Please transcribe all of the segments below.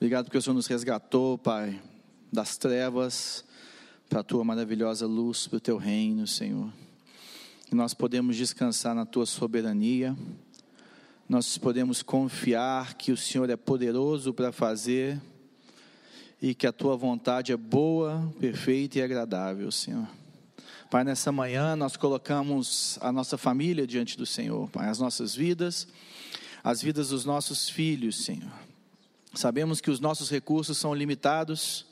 Obrigado porque o Senhor nos resgatou, Pai, das trevas para a tua maravilhosa luz, para o teu reino, Senhor. E nós podemos descansar na tua soberania, nós podemos confiar que o Senhor é poderoso para fazer e que a tua vontade é boa, perfeita e agradável, Senhor. Pai, nessa manhã nós colocamos a nossa família diante do Senhor, Pai, as nossas vidas, as vidas dos nossos filhos, Senhor. Sabemos que os nossos recursos são limitados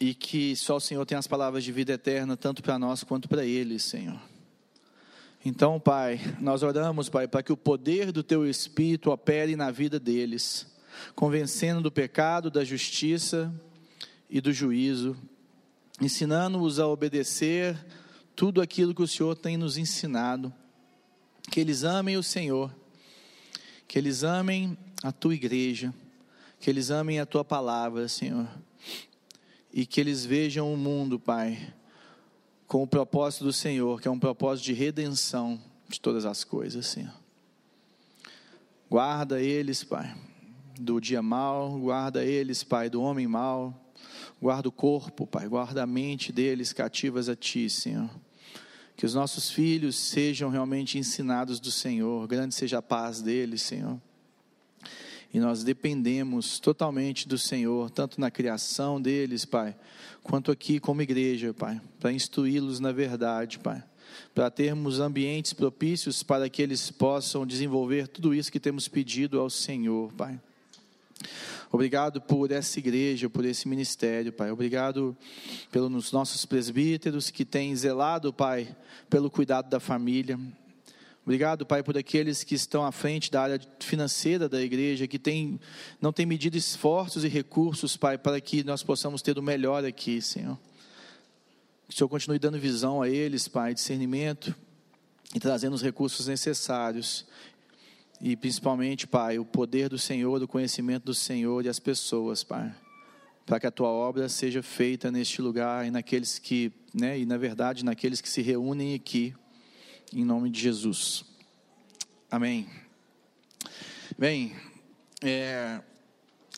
e que só o Senhor tem as palavras de vida eterna, tanto para nós quanto para eles, Senhor. Então, Pai, nós oramos, Pai, para que o poder do Teu Espírito opere na vida deles, convencendo do pecado, da justiça e do juízo, ensinando-os a obedecer tudo aquilo que o Senhor tem nos ensinado. Que eles amem o Senhor, que eles amem a Tua igreja, que eles amem a Tua palavra, Senhor, e que eles vejam o mundo, Pai com o propósito do Senhor, que é um propósito de redenção de todas as coisas, Senhor. Guarda eles, Pai, do dia mal, guarda eles, Pai, do homem mal, guarda o corpo, Pai, guarda a mente deles cativas a Ti, Senhor. Que os nossos filhos sejam realmente ensinados do Senhor, grande seja a paz deles, Senhor. E nós dependemos totalmente do Senhor, tanto na criação deles, Pai, quanto aqui como igreja, Pai, para instruí-los na verdade, Pai, para termos ambientes propícios para que eles possam desenvolver tudo isso que temos pedido ao Senhor, Pai. Obrigado por essa igreja, por esse ministério, Pai. Obrigado pelos nossos presbíteros que têm zelado, Pai, pelo cuidado da família. Obrigado, Pai, por aqueles que estão à frente da área financeira da igreja, que tem, não tem medido esforços e recursos, Pai, para que nós possamos ter o melhor aqui, Senhor. Que o Senhor continue dando visão a eles, Pai, discernimento e trazendo os recursos necessários. E principalmente, Pai, o poder do Senhor, o conhecimento do Senhor e as pessoas, Pai. Para que a tua obra seja feita neste lugar e naqueles que, né, e na verdade, naqueles que se reúnem aqui em nome de Jesus. Amém. Bem, é,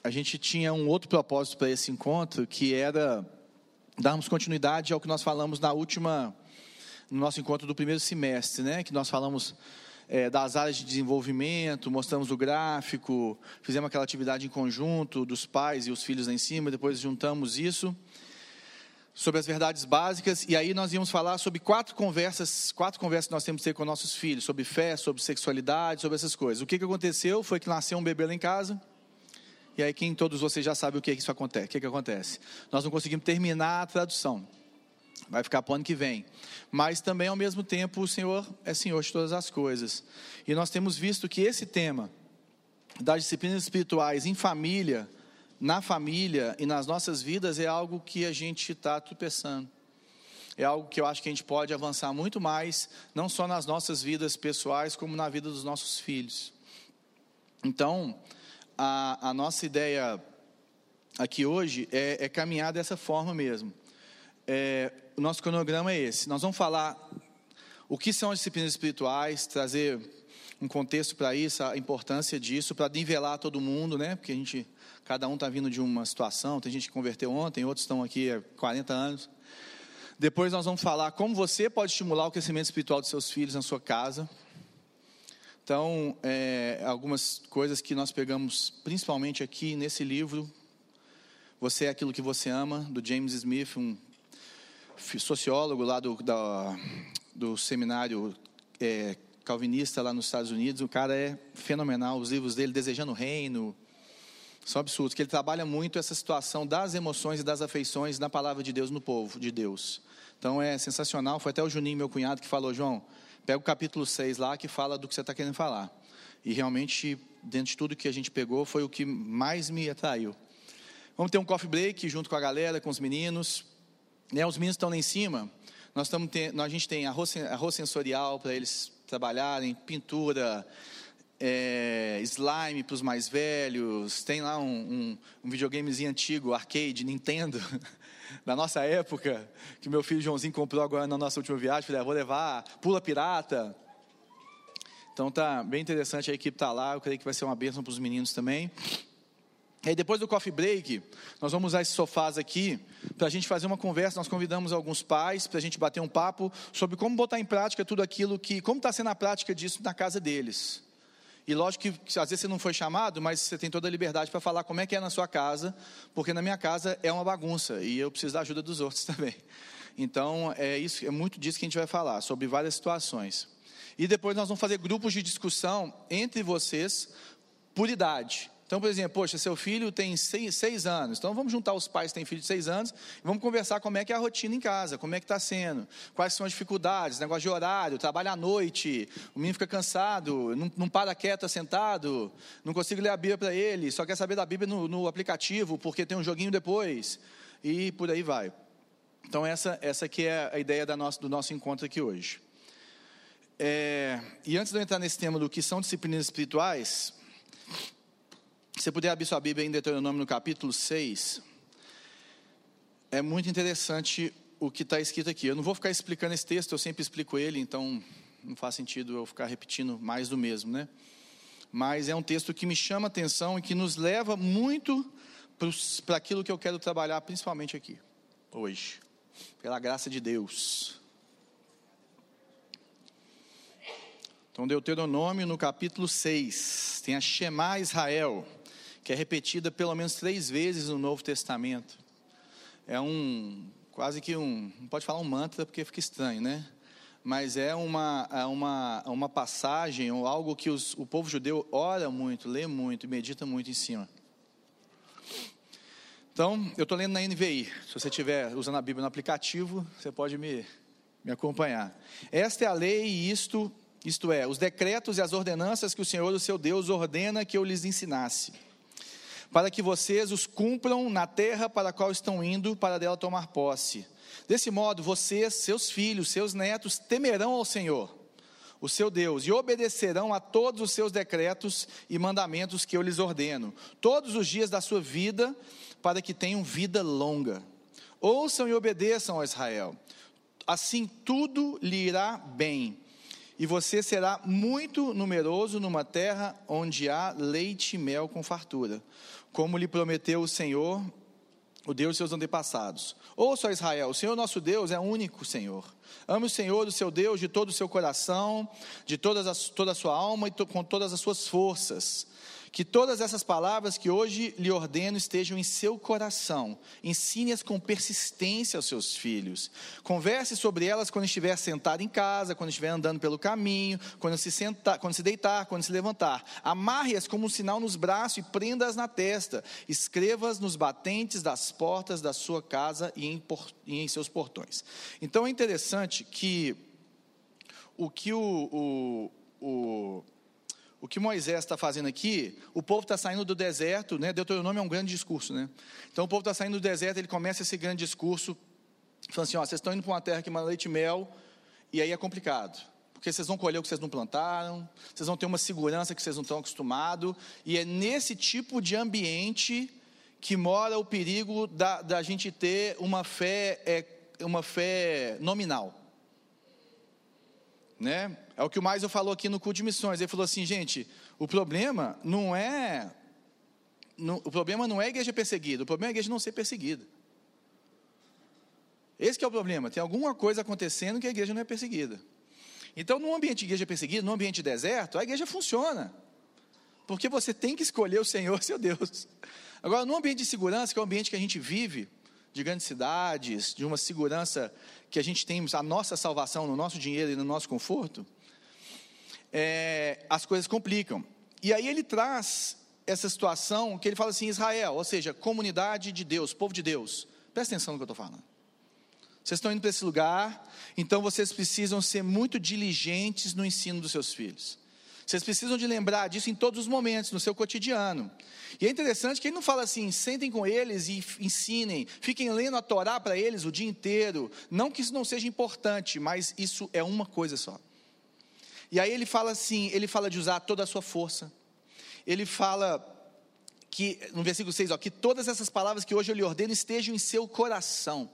a gente tinha um outro propósito para esse encontro, que era darmos continuidade ao que nós falamos na última, no nosso encontro do primeiro semestre, né? Que nós falamos é, das áreas de desenvolvimento, mostramos o gráfico, fizemos aquela atividade em conjunto dos pais e os filhos lá em cima, depois juntamos isso sobre as verdades básicas, e aí nós íamos falar sobre quatro conversas, quatro conversas que nós temos que ter com nossos filhos, sobre fé, sobre sexualidade, sobre essas coisas. O que, que aconteceu foi que nasceu um bebê lá em casa, e aí quem todos vocês já sabem o que, que isso acontece. O que, que acontece? Nós não conseguimos terminar a tradução. Vai ficar para o ano que vem. Mas também, ao mesmo tempo, o Senhor é Senhor de todas as coisas. E nós temos visto que esse tema das disciplinas espirituais em família na família e nas nossas vidas é algo que a gente está tropeçando. É algo que eu acho que a gente pode avançar muito mais, não só nas nossas vidas pessoais, como na vida dos nossos filhos. Então, a, a nossa ideia aqui hoje é, é, caminhar dessa forma mesmo. É, o nosso cronograma é esse. Nós vamos falar o que são as disciplinas espirituais, trazer um contexto para isso, a importância disso, para nivelar todo mundo, né? Porque a gente Cada um está vindo de uma situação. Tem gente que converteu ontem, outros estão aqui há 40 anos. Depois nós vamos falar como você pode estimular o crescimento espiritual dos seus filhos na sua casa. Então, é, algumas coisas que nós pegamos principalmente aqui nesse livro. Você é aquilo que você ama, do James Smith, um sociólogo lá do, da, do seminário é, calvinista lá nos Estados Unidos. O cara é fenomenal. Os livros dele, Desejando o Reino, são absurdos, que ele trabalha muito essa situação das emoções e das afeições na palavra de Deus no povo de Deus. Então é sensacional, foi até o Juninho, meu cunhado, que falou, João, pega o capítulo 6 lá que fala do que você está querendo falar. E realmente, dentro de tudo que a gente pegou, foi o que mais me atraiu. Vamos ter um coffee break junto com a galera, com os meninos. Né, os meninos estão lá em cima. Nós estamos a gente tem arroz, arroz sensorial para eles trabalharem, pintura, é, slime para os mais velhos, tem lá um, um, um, videogamezinho antigo, arcade, Nintendo, da nossa época, que meu filho Joãozinho comprou agora na nossa última viagem, falei, ah, vou levar, pula pirata. Então tá bem interessante, a equipe tá lá, eu creio que vai ser uma bênção para os meninos também. E aí depois do coffee break, nós vamos usar esses sofás aqui para a gente fazer uma conversa. Nós convidamos alguns pais para a gente bater um papo sobre como botar em prática tudo aquilo que, como está sendo a prática disso na casa deles. E lógico que, às vezes você não foi chamado, mas você tem toda a liberdade para falar como é que é na sua casa, porque na minha casa é uma bagunça e eu preciso da ajuda dos outros também. Então é isso, é muito disso que a gente vai falar sobre várias situações. E depois nós vamos fazer grupos de discussão entre vocês por idade. Então, por exemplo, poxa, seu filho tem seis, seis, anos, então vamos juntar os pais que têm filho de seis anos e vamos conversar como é que é a rotina em casa, como é que está sendo, quais são as dificuldades, negócio de horário, trabalho à noite, o menino fica cansado, não, não para quieto sentado, não consigo ler a Bíblia para ele, só quer saber da Bíblia no, no, aplicativo porque tem um joguinho depois e por aí vai. Então essa, essa aqui é a ideia nossa, do nosso encontro aqui hoje. É, e antes de eu entrar nesse tema do que são disciplinas espirituais, se você puder abrir sua Bíblia em Deuteronômio no capítulo 6, é muito interessante o que está escrito aqui. Eu não vou ficar explicando esse texto, eu sempre explico ele, então não faz sentido eu ficar repetindo mais do mesmo, né? Mas é um texto que me chama a atenção e que nos leva muito para aquilo que eu quero trabalhar, principalmente aqui, hoje, pela graça de Deus. Então, Deuteronômio no capítulo 6, tem a Shema Israel que é repetida pelo menos três vezes no Novo Testamento. É um, quase que um, não pode falar um mantra porque fica estranho, né? Mas é uma, é uma, uma passagem ou algo que os, o povo judeu ora muito, lê muito e medita muito em cima. Então, eu estou lendo na NVI. Se você estiver usando a Bíblia no aplicativo, você pode me, me acompanhar. Esta é a lei e isto, isto é, os decretos e as ordenanças que o Senhor, o seu Deus, ordena que eu lhes ensinasse para que vocês os cumpram na terra para a qual estão indo, para dela tomar posse. Desse modo, vocês, seus filhos, seus netos temerão ao Senhor, o seu Deus, e obedecerão a todos os seus decretos e mandamentos que eu lhes ordeno, todos os dias da sua vida, para que tenham vida longa. Ouçam e obedeçam ao Israel, assim tudo lhe irá bem e você será muito numeroso numa terra onde há leite e mel com fartura como lhe prometeu o Senhor, o Deus de seus antepassados. Ouça, Israel, o Senhor nosso Deus é único Senhor. Ame o Senhor, o seu Deus, de todo o seu coração, de todas as, toda a sua alma e to, com todas as suas forças. Que todas essas palavras que hoje lhe ordeno estejam em seu coração. Ensine-as com persistência aos seus filhos. Converse sobre elas quando estiver sentado em casa, quando estiver andando pelo caminho, quando se, sentar, quando se deitar, quando se levantar. Amarre-as como um sinal nos braços e prenda-as na testa. Escreva-as nos batentes das portas da sua casa e em, e em seus portões. Então é interessante que o que o, o, o o que Moisés está fazendo aqui, o povo está saindo do deserto, né? Deuteronômio é um grande discurso, né? Então o povo está saindo do deserto, ele começa esse grande discurso, falando assim: ó, vocês estão indo para uma terra que manda leite e mel, e aí é complicado, porque vocês vão colher o que vocês não plantaram, vocês vão ter uma segurança que vocês não estão acostumados, e é nesse tipo de ambiente que mora o perigo da, da gente ter uma fé, é, uma fé nominal né? É o que o mais eu falou aqui no culto de missões. Ele falou assim, gente, o problema não é o problema não é a igreja perseguida, o problema é a igreja não ser perseguida. Esse é o problema. Tem alguma coisa acontecendo que a igreja não é perseguida. Então, num ambiente de igreja perseguida, num ambiente de deserto, a igreja funciona. Porque você tem que escolher o Senhor, seu Deus. Agora, num ambiente de segurança, que é o ambiente que a gente vive, de grandes cidades, de uma segurança que a gente tem a nossa salvação no nosso dinheiro e no nosso conforto, é, as coisas complicam. E aí ele traz essa situação que ele fala assim: Israel, ou seja, comunidade de Deus, povo de Deus. Presta atenção no que eu estou falando. Vocês estão indo para esse lugar, então vocês precisam ser muito diligentes no ensino dos seus filhos. Vocês precisam de lembrar disso em todos os momentos, no seu cotidiano. E é interessante que ele não fala assim, sentem com eles e ensinem, fiquem lendo a Torá para eles o dia inteiro. Não que isso não seja importante, mas isso é uma coisa só. E aí ele fala assim, ele fala de usar toda a sua força. Ele fala que, no versículo 6, ó, que todas essas palavras que hoje eu lhe ordeno estejam em seu coração.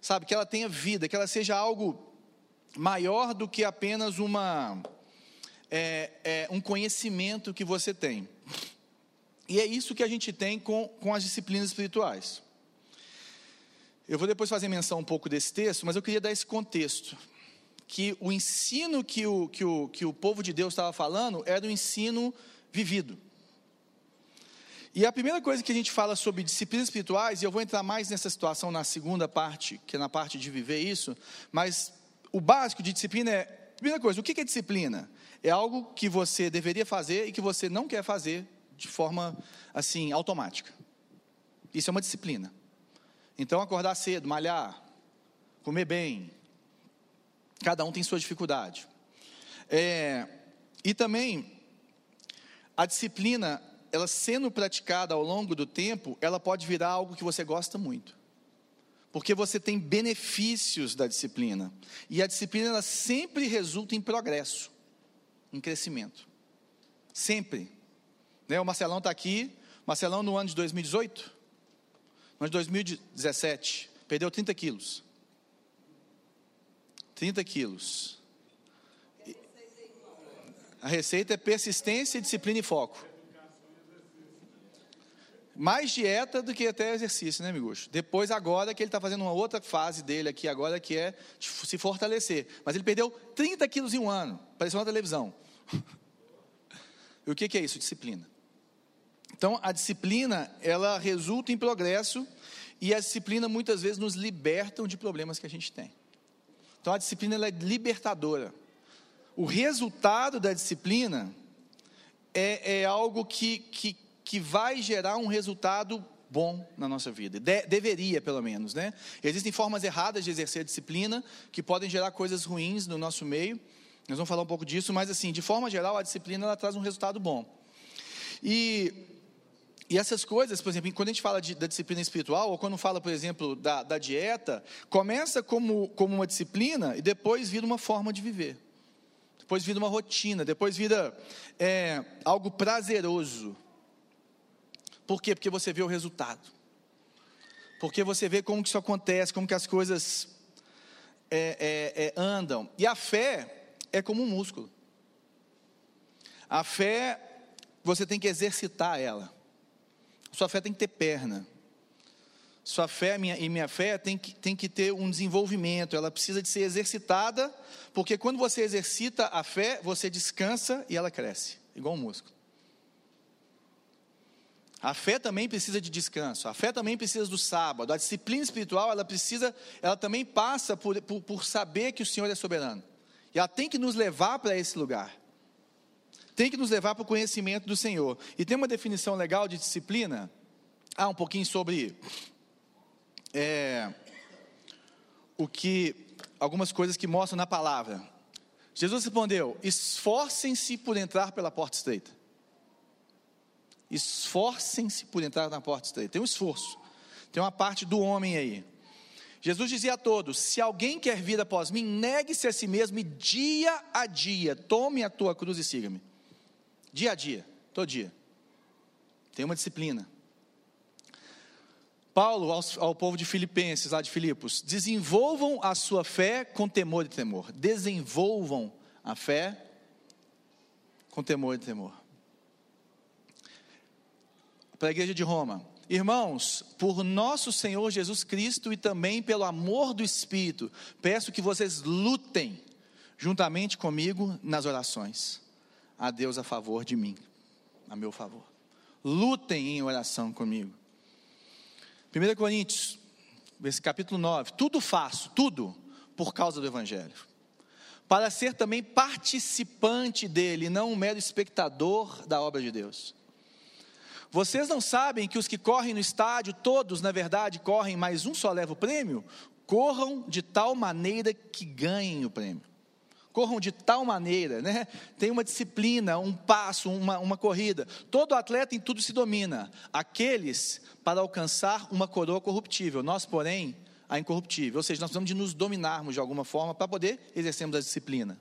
Sabe, que ela tenha vida, que ela seja algo maior do que apenas uma é, é um conhecimento que você tem. E é isso que a gente tem com, com as disciplinas espirituais. Eu vou depois fazer menção um pouco desse texto, mas eu queria dar esse contexto. Que o ensino que o, que o, que o povo de Deus estava falando era o ensino vivido. E a primeira coisa que a gente fala sobre disciplinas espirituais, e eu vou entrar mais nessa situação na segunda parte, que é na parte de viver isso, mas o básico de disciplina é, primeira coisa, o que é disciplina? É algo que você deveria fazer e que você não quer fazer de forma assim automática. Isso é uma disciplina. Então acordar cedo, malhar, comer bem, cada um tem sua dificuldade. É, e também a disciplina ela sendo praticada ao longo do tempo, ela pode virar algo que você gosta muito. Porque você tem benefícios da disciplina. E a disciplina ela sempre resulta em progresso, em crescimento. Sempre. Né? O Marcelão está aqui. Marcelão no ano de 2018, no ano de 2017, perdeu 30 quilos. 30 quilos. A receita é persistência, disciplina e foco. Mais dieta do que até exercício, né, amigos? Depois, agora que ele está fazendo uma outra fase dele aqui, agora que é se fortalecer. Mas ele perdeu 30 quilos em um ano, apareceu na televisão. e o que, que é isso? Disciplina. Então, a disciplina, ela resulta em progresso e a disciplina muitas vezes nos libertam de problemas que a gente tem. Então, a disciplina é libertadora. O resultado da disciplina é, é algo que, que, que vai gerar um resultado bom na nossa vida. De, deveria, pelo menos, né? Existem formas erradas de exercer a disciplina que podem gerar coisas ruins no nosso meio. Nós vamos falar um pouco disso, mas assim, de forma geral, a disciplina ela traz um resultado bom. E, e essas coisas, por exemplo, quando a gente fala de, da disciplina espiritual, ou quando fala, por exemplo, da, da dieta, começa como, como uma disciplina e depois vira uma forma de viver. Depois vira uma rotina, depois vira é, algo prazeroso. Por quê? Porque você vê o resultado. Porque você vê como que isso acontece, como que as coisas é, é, é, andam. E a fé é como um músculo. A fé, você tem que exercitar ela. Sua fé tem que ter perna. Sua fé minha, e minha fé tem que, tem que ter um desenvolvimento, ela precisa de ser exercitada, porque quando você exercita a fé, você descansa e ela cresce, igual um músculo. A fé também precisa de descanso, a fé também precisa do sábado, a disciplina espiritual, ela precisa, ela também passa por, por, por saber que o Senhor é soberano. E ela tem que nos levar para esse lugar. Tem que nos levar para o conhecimento do Senhor. E tem uma definição legal de disciplina. Ah, um pouquinho sobre é, o que algumas coisas que mostram na palavra. Jesus respondeu: esforcem-se por entrar pela porta estreita. Esforcem-se por entrar na porta estreita. Tem um esforço. Tem uma parte do homem aí. Jesus dizia a todos: Se alguém quer vir após mim, negue-se a si mesmo e dia a dia tome a tua cruz e siga-me. Dia a dia, todo dia. Tem uma disciplina. Paulo ao, ao, povo de Filipenses, lá de Filipos, desenvolvam a sua fé com temor e temor. Desenvolvam a fé com temor e temor para a igreja de Roma. Irmãos, por nosso Senhor Jesus Cristo e também pelo amor do Espírito, peço que vocês lutem juntamente comigo nas orações. A Deus a favor de mim, a meu favor. Lutem em oração comigo. 1 Coríntios, capítulo 9: Tudo faço, tudo, por causa do Evangelho, para ser também participante dele, não um mero espectador da obra de Deus. Vocês não sabem que os que correm no estádio, todos, na verdade, correm, mas um só leva o prêmio? Corram de tal maneira que ganhem o prêmio. Corram de tal maneira, né? Tem uma disciplina, um passo, uma, uma corrida. Todo atleta em tudo se domina. Aqueles para alcançar uma coroa corruptível. Nós, porém, a incorruptível. Ou seja, nós precisamos de nos dominarmos de alguma forma para poder exercermos a disciplina.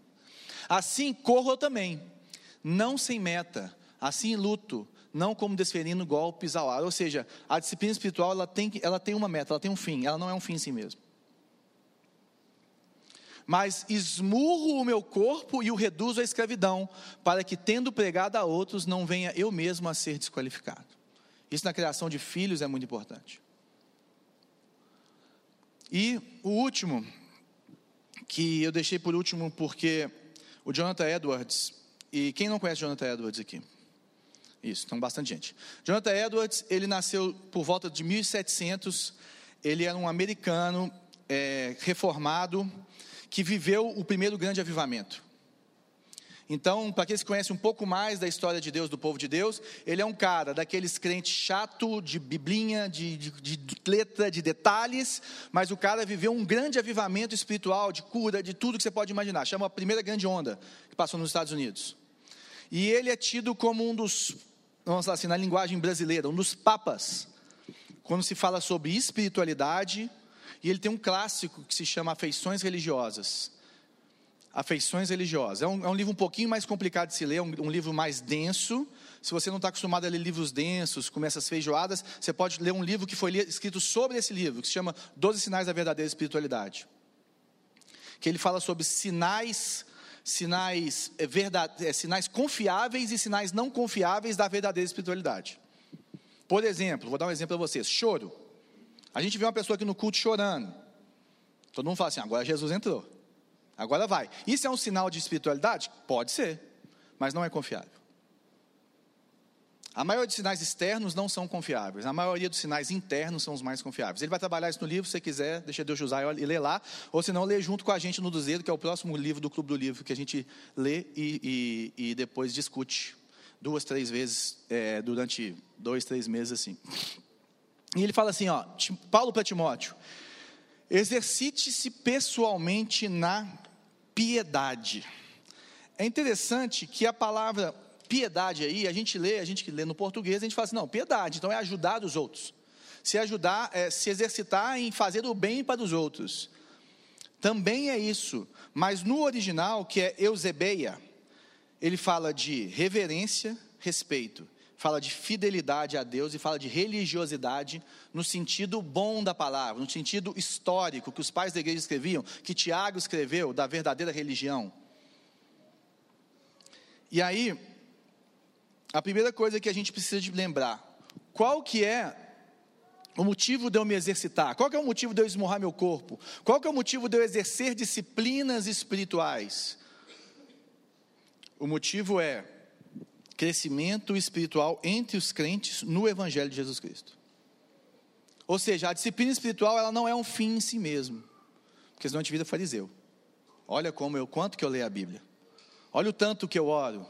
Assim, corro eu também, não sem meta. Assim luto, não como desferindo golpes ao ar. Ou seja, a disciplina espiritual ela tem, ela tem uma meta, ela tem um fim, ela não é um fim em si mesmo. Mas esmurro o meu corpo e o reduzo à escravidão, para que, tendo pregado a outros, não venha eu mesmo a ser desqualificado. Isso na criação de filhos é muito importante. E o último, que eu deixei por último porque o Jonathan Edwards, e quem não conhece Jonathan Edwards aqui? Isso, então bastante gente. Jonathan Edwards, ele nasceu por volta de 1700, ele era um americano é, reformado que viveu o primeiro grande avivamento. Então, para aqueles que conhecem um pouco mais da história de Deus, do povo de Deus, ele é um cara daqueles crentes chato, de biblinha, de, de, de, letra, de detalhes, mas o cara viveu um grande avivamento espiritual, de cura, de tudo que você pode imaginar. Chama a primeira grande onda que passou nos Estados Unidos. E ele é tido como um dos, vamos falar assim, na linguagem brasileira, um dos papas, quando se fala sobre espiritualidade, e ele tem um clássico que se chama Afeições Religiosas. Afeições Religiosas. É um, é um, livro um pouquinho mais complicado de se ler, é um, um livro mais denso. Se você não está acostumado a ler livros densos, com essas feijoadas, você pode ler um livro que foi escrito sobre esse livro, que se chama Doze Sinais da Verdadeira Espiritualidade. Que ele fala sobre sinais, sinais, é, verdade, é, sinais confiáveis e sinais não confiáveis da verdadeira espiritualidade. Por exemplo, vou dar um exemplo para vocês: choro. A gente vê uma pessoa aqui no culto chorando. Todo mundo fala assim: agora Jesus entrou. Agora vai. Isso é um sinal de espiritualidade? Pode ser, mas não é confiável. A maioria dos sinais externos não são confiáveis. A maioria dos sinais internos são os mais confiáveis. Ele vai trabalhar isso no livro, se você quiser, deixa Deus usar e ler lá. Ou se não, lê junto com a gente no Duzeiro, que é o próximo livro do Clube do Livro, que a gente lê e, e, e depois discute duas, três vezes é, durante dois, três meses assim. E ele fala assim, ó, Paulo para Timóteo, exercite-se pessoalmente na piedade. É interessante que a palavra piedade aí, a gente lê, a gente que lê no português, a gente fala assim, não, piedade, então é ajudar os outros. Se ajudar, é se exercitar em fazer o bem para os outros. Também é isso, mas no original, que é Eusebeia, ele fala de reverência, respeito, fala de fidelidade a Deus e fala de religiosidade no sentido bom da palavra, no sentido histórico que os pais da igreja escreviam, que Tiago escreveu da verdadeira religião. E aí, a primeira coisa que a gente precisa de lembrar, qual que é o motivo de eu me exercitar? Qual é o motivo de eu esmurrar meu corpo? Qual é o motivo de eu exercer disciplinas espirituais? O motivo é crescimento espiritual entre os crentes no evangelho de Jesus Cristo. Ou seja, a disciplina espiritual ela não é um fim em si mesmo, porque senão a gente vira fariseu. Olha como eu, quanto que eu leio a Bíblia. Olha o tanto que eu oro.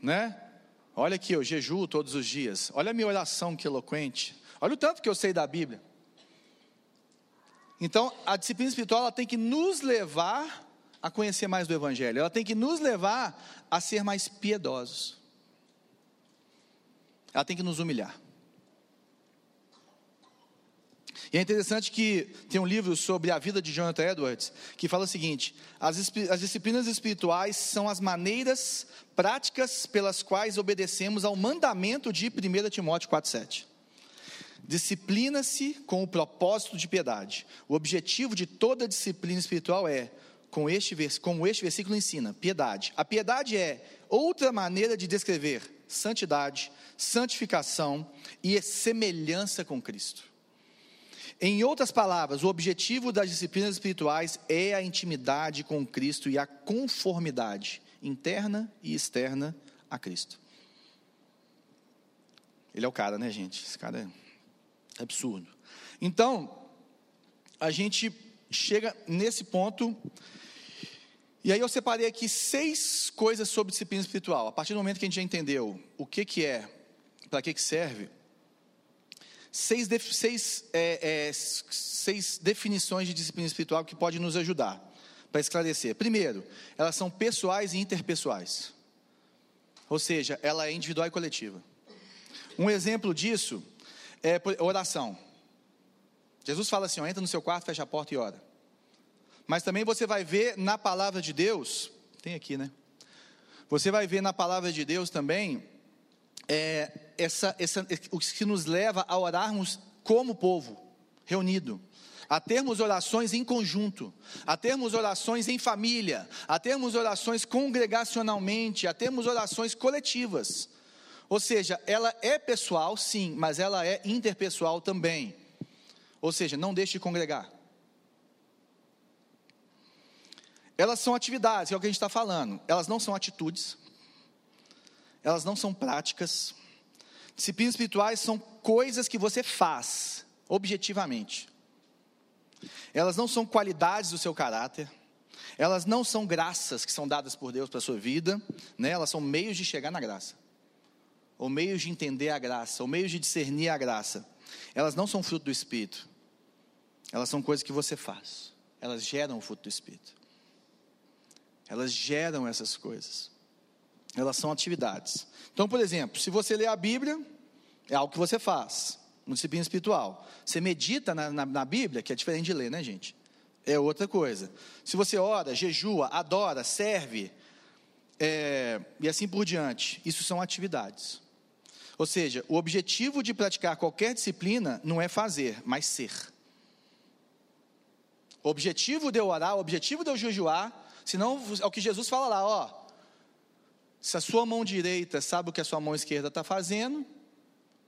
Né? Olha aqui, eu jejuo todos os dias. Olha a minha oração que eloquente. Olha o tanto que eu sei da Bíblia. Então, a disciplina espiritual ela tem que nos levar a conhecer mais do Evangelho. Ela tem que nos levar a ser mais piedosos. Ela tem que nos humilhar. E é interessante que tem um livro sobre a vida de Jonathan Edwards que fala o seguinte: as, as disciplinas espirituais são as maneiras práticas pelas quais obedecemos ao mandamento de 1 Timóteo 4,7. Disciplina-se com o propósito de piedade. O objetivo de toda disciplina espiritual é, com este, como este versículo ensina, piedade. A piedade é outra maneira de descrever santidade, santificação e semelhança com Cristo. Em outras palavras, o objetivo das disciplinas espirituais é a intimidade com Cristo e a conformidade interna e externa a Cristo. Ele é o cara, né, gente? Esse cara é absurdo. Então, a gente chega nesse ponto. E aí eu separei aqui seis coisas sobre disciplina espiritual. A partir do momento que a gente já entendeu o que, que é, para que, que serve, seis, seis, é, é, seis definições de disciplina espiritual que podem nos ajudar para esclarecer. Primeiro, elas são pessoais e interpessoais. Ou seja, ela é individual e coletiva. Um exemplo disso é oração. Jesus fala assim: ó, entra no seu quarto, fecha a porta e ora. Mas também você vai ver na palavra de Deus, tem aqui, né? Você vai ver na palavra de Deus também é, essa, essa, o que nos leva a orarmos como povo, reunido, a termos orações em conjunto, a termos orações em família, a termos orações congregacionalmente, a termos orações coletivas. Ou seja, ela é pessoal, sim, mas ela é interpessoal também. Ou seja, não deixe de congregar. Elas são atividades, é o que a gente está falando. Elas não são atitudes, elas não são práticas. Disciplinas espirituais são coisas que você faz, objetivamente. Elas não são qualidades do seu caráter. Elas não são graças que são dadas por Deus para a sua vida, né? elas são meios de chegar na graça, ou meios de entender a graça, ou meios de discernir a graça. Elas não são fruto do Espírito, elas são coisas que você faz, elas geram o fruto do Espírito, elas geram essas coisas, elas são atividades. Então, por exemplo, se você lê a Bíblia, é algo que você faz, uma disciplina espiritual. Você medita na, na, na Bíblia, que é diferente de ler, né, gente? é outra coisa. Se você ora, jejua, adora, serve, é, e assim por diante, isso são atividades. Ou seja, o objetivo de praticar qualquer disciplina não é fazer, mas ser. O objetivo de eu orar, o objetivo de eu jejuar, senão é o que Jesus fala lá, ó. Se a sua mão direita sabe o que a sua mão esquerda está fazendo,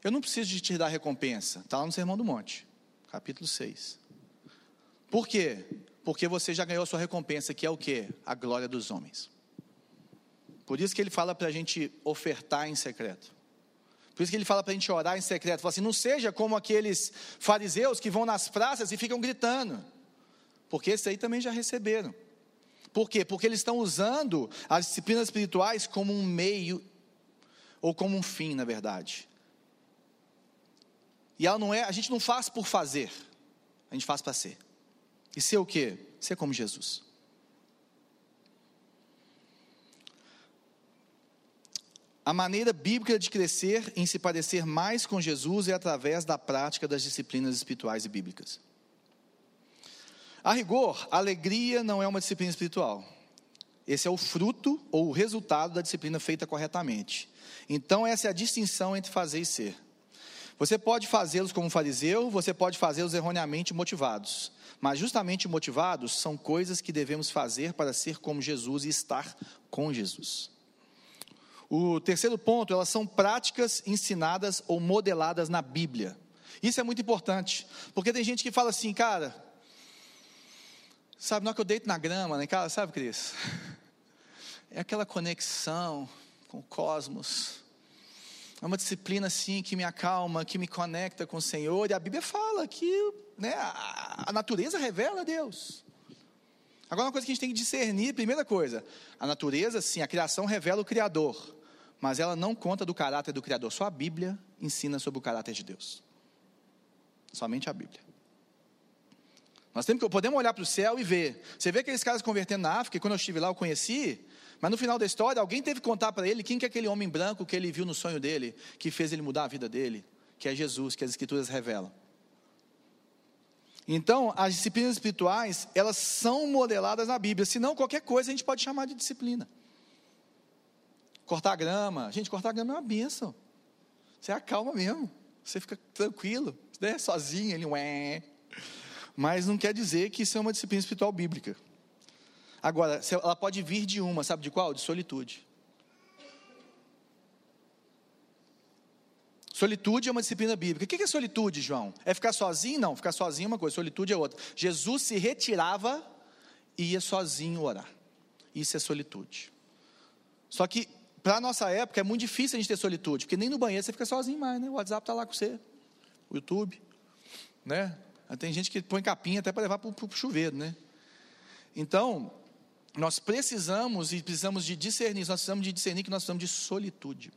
eu não preciso de te dar recompensa. Está lá no Sermão do Monte, capítulo 6. Por quê? Porque você já ganhou a sua recompensa, que é o quê? A glória dos homens. Por isso que ele fala para a gente ofertar em secreto. Por isso que ele fala para a gente orar em secreto. Fala assim: não seja como aqueles fariseus que vão nas praças e ficam gritando. Porque esses aí também já receberam. Por quê? Porque eles estão usando as disciplinas espirituais como um meio, ou como um fim, na verdade. E ela não é, a gente não faz por fazer, a gente faz para ser. E ser o quê? Ser como Jesus. A maneira bíblica de crescer em se parecer mais com Jesus é através da prática das disciplinas espirituais e bíblicas. A rigor, alegria não é uma disciplina espiritual. Esse é o fruto ou o resultado da disciplina feita corretamente. Então, essa é a distinção entre fazer e ser. Você pode fazê-los como fariseu, você pode fazê-los erroneamente motivados mas justamente motivados são coisas que devemos fazer para ser como Jesus e estar com Jesus. O terceiro ponto, elas são práticas ensinadas ou modeladas na Bíblia. Isso é muito importante, porque tem gente que fala assim, cara, sabe, na hora que eu deito na grama, né, cara, sabe, Cris? É aquela conexão com o cosmos. É uma disciplina assim que me acalma, que me conecta com o Senhor, e a Bíblia fala que né, a, natureza revela a Deus. Agora, uma coisa que a gente tem que discernir, primeira coisa, a natureza, sim, a criação revela o Criador, mas ela não conta do caráter do Criador, só a Bíblia ensina sobre o caráter de Deus. Somente a Bíblia. Nós temos, podemos olhar para o céu e ver. Você vê aqueles caras convertendo na África, e quando eu estive lá eu conheci, mas no final da história, alguém teve que contar para ele quem que é aquele homem branco que ele viu no sonho dele, que fez ele mudar a vida dele, que é Jesus, que as Escrituras revelam. Então, as disciplinas espirituais, elas são modeladas na Bíblia, senão qualquer coisa a gente pode chamar de disciplina. Cortar grama, gente, cortar grama é uma benção. Você acalma mesmo, você fica tranquilo, né? sozinho, ele, ué. Mas não quer dizer que isso é uma disciplina espiritual bíblica. Agora, ela pode vir de uma, sabe de qual? De solitude. Solitude é uma disciplina bíblica. O que é solitude, João? É ficar sozinho? Não, ficar sozinho é uma coisa, solitude é outra. Jesus se retirava e ia sozinho orar. Isso é solitude. Só que, para a nossa época, é muito difícil a gente ter solitude, porque nem no banheiro você fica sozinho mais, né? O WhatsApp está lá com você, o YouTube, né? Tem gente que põe capinha até para levar para o chuveiro, né? Então, nós precisamos e precisamos de discernir, nós precisamos de discernir que nós precisamos de solitude.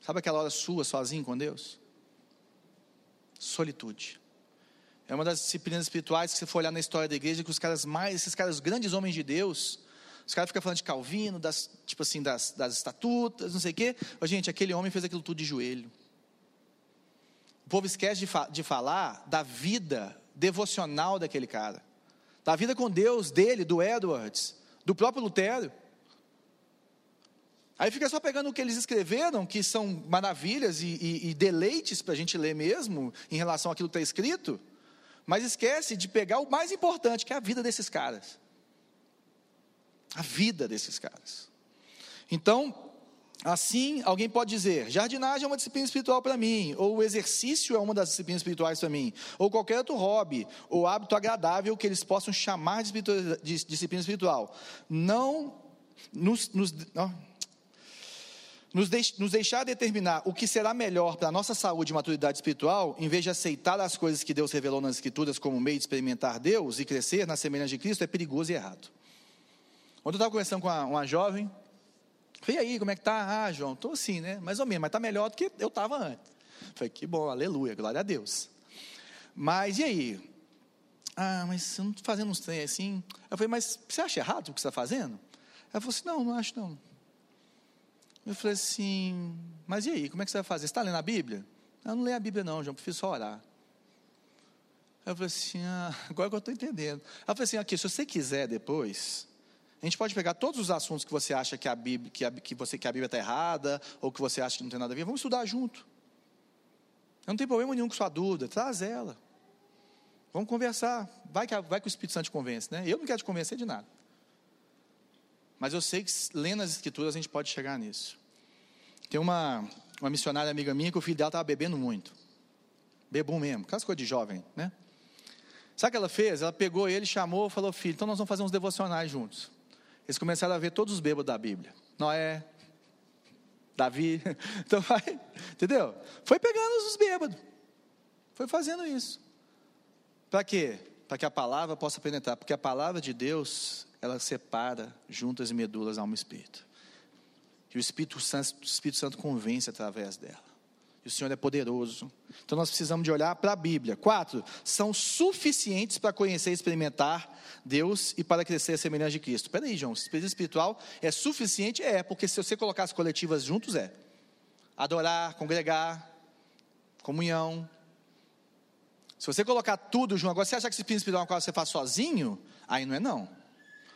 Sabe aquela hora sua, sozinho com Deus? Solitude. É uma das disciplinas espirituais que você for olhar na história da igreja, que os caras mais, esses caras grandes homens de Deus, os caras ficam falando de Calvino, das, tipo assim, das, das estatutas, não sei o quê. Mas, gente, aquele homem fez aquilo tudo de joelho. O povo esquece de, fa de falar da vida devocional daquele cara, da vida com Deus dele, do Edwards, do próprio Lutero. Aí fica só pegando o que eles escreveram, que são maravilhas e, e, e deleites para a gente ler mesmo, em relação àquilo que está escrito, mas esquece de pegar o mais importante, que é a vida desses caras. A vida desses caras. Então, Assim, alguém pode dizer: jardinagem é uma disciplina espiritual para mim, ou o exercício é uma das disciplinas espirituais para mim, ou qualquer outro hobby, ou hábito agradável que eles possam chamar de, de disciplina espiritual. Não nos, nos, nos, deix, nos deixar determinar o que será melhor para a nossa saúde e maturidade espiritual, em vez de aceitar as coisas que Deus revelou nas Escrituras como meio de experimentar Deus e crescer na semelhança de Cristo, é perigoso e errado. Ontem eu estava conversando com uma, uma jovem Falei, e aí, como é que tá? Ah, João, estou assim, né? Mais ou menos, mas está melhor do que eu estava antes. Falei, que bom, aleluia, glória a Deus. Mas e aí? Ah, mas eu não estou fazendo uns trem assim. Eu falei, mas você acha errado o que você está fazendo? Ela falou assim, não, não acho não. Eu falei assim, mas e aí, como é que você vai fazer? Você está lendo a Bíblia? Eu não leio a Bíblia não, João, prefiro só orar. Eu falei assim, ah, agora que eu estou entendendo. Ela falou assim, aqui, se você quiser depois, a gente pode pegar todos os assuntos que você acha que a Bíblia, que, a, que você, que a Bíblia está errada, ou que você acha que não tem nada a ver, vamos estudar junto. Não tem problema nenhum com sua dúvida, traz ela. Vamos conversar. Vai que, vai que o Espírito Santo te convence, né? Eu não quero te convencer de nada. Mas eu sei que lendo as escrituras a gente pode chegar nisso. Tem uma, uma missionária amiga minha que o filho dela estava bebendo muito. Bebum mesmo, aquelas coisas de jovem, né? Sabe o que ela fez? Ela pegou ele, chamou, falou, filho, então nós vamos fazer uns devocionais juntos. Eles começaram a ver todos os bêbados da Bíblia. Noé, Davi. Então vai, entendeu? Foi pegando os bêbados. Foi fazendo isso. Para quê? Para que a palavra possa penetrar. Porque a palavra de Deus, ela separa juntas e medulas alma e espírito. E o Espírito Santo, o Espírito Santo convence através dela. E o Senhor é poderoso. Então nós precisamos de olhar para a Bíblia. Quatro, são suficientes para conhecer e experimentar Deus e para crescer a semelhança de Cristo. Espera aí, João, experiência espiritual é suficiente? É, porque se você colocar as coletivas juntos, é. Adorar, congregar, comunhão. Se você colocar tudo junto, agora você acha que esse espírito espiritual é uma coisa que você faz sozinho? Aí não é não.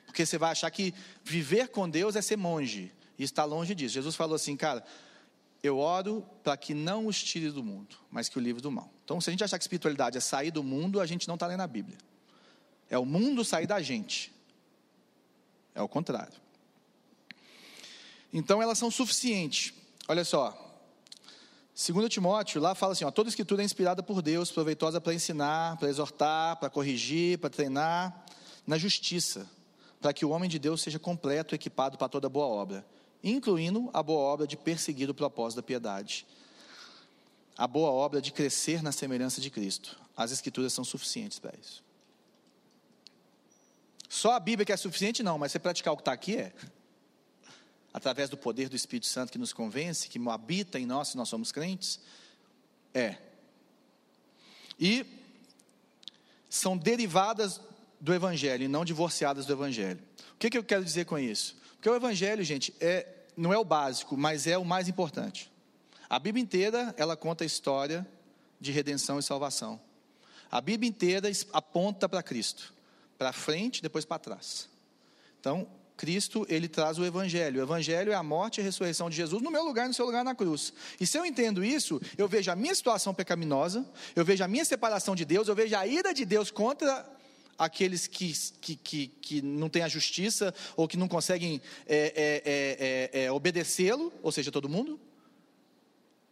Porque você vai achar que viver com Deus é ser monge. E está longe disso. Jesus falou assim, cara, eu oro para que não os tire do mundo, mas que o livre do mal. Então, se a gente achar que espiritualidade é sair do mundo, a gente não está lendo a Bíblia. É o mundo sair da gente. É o contrário. Então, elas são suficientes. Olha só. Segundo Timóteo, lá fala assim, ó, toda escritura é inspirada por Deus, proveitosa para ensinar, para exortar, para corrigir, para treinar na justiça, para que o homem de Deus seja completo, equipado para toda boa obra incluindo a boa obra de perseguir o propósito da piedade. A boa obra de crescer na semelhança de Cristo. As Escrituras são suficientes para isso. Só a Bíblia que é suficiente, não, mas você praticar o que está aqui é. Através do poder do Espírito Santo que nos convence, que habita em nós se nós somos crentes, é. E são derivadas do Evangelho e não divorciadas do Evangelho. O que, que eu quero dizer com isso? Porque o Evangelho, gente, é, não é o básico, mas é o mais importante. A Bíblia inteira, ela conta a história de redenção e salvação. A Bíblia inteira aponta para Cristo, para frente, depois para trás. Então, Cristo, ele traz o Evangelho. O Evangelho é a morte e a ressurreição de Jesus no meu lugar e no seu lugar na cruz. E se eu entendo isso, eu vejo a minha situação pecaminosa, eu vejo a minha separação de Deus, eu vejo a ira de Deus contra aqueles que, que, que, que, não têm a justiça ou que não conseguem é, é, é, é, é obedecê-lo, ou seja, todo mundo.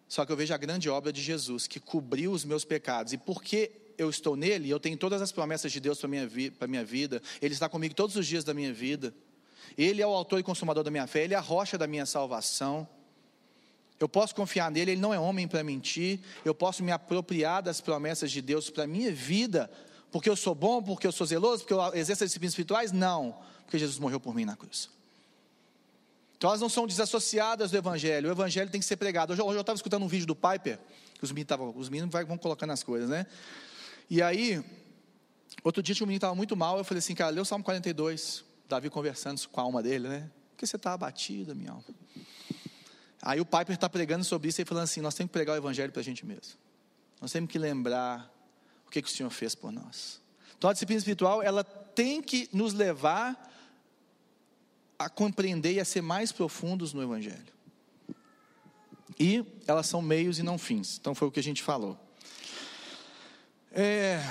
Só que eu vejo a grande obra de Jesus, que cobriu os meus pecados. E porque eu estou nele, eu tenho todas as promessas de Deus para a minha, minha vida, Ele está comigo todos os dias da minha vida. Ele é o autor e consumador da minha fé, Ele é a rocha da minha salvação. Eu posso confiar nele, Ele não é homem para mentir. Eu posso me apropriar das promessas de Deus para a minha vida, porque eu sou bom, porque eu sou zeloso, porque eu exerço as disciplinas espirituais? Não, porque Jesus morreu por mim na cruz. Então elas não são desassociadas do Evangelho, o Evangelho tem que ser pregado. Hoje, eu estava escutando um vídeo do Piper, que os meninos, tavam, os meninos vão colocando as coisas, né? E aí, outro dia tinha um menino que estava muito mal, eu falei assim, cara, lê o Salmo 42, Davi conversando com a alma dele, né? Porque você está abatida, minha alma. Aí o Piper está pregando sobre isso e falando assim: nós temos que pregar o Evangelho para a gente mesmo. Nós temos que lembrar que, que o Senhor fez por nós. Então a disciplina espiritual, ela tem que nos levar a compreender e a ser mais profundos no Evangelho. E elas são meios e não fins. Então foi o que a gente falou. É,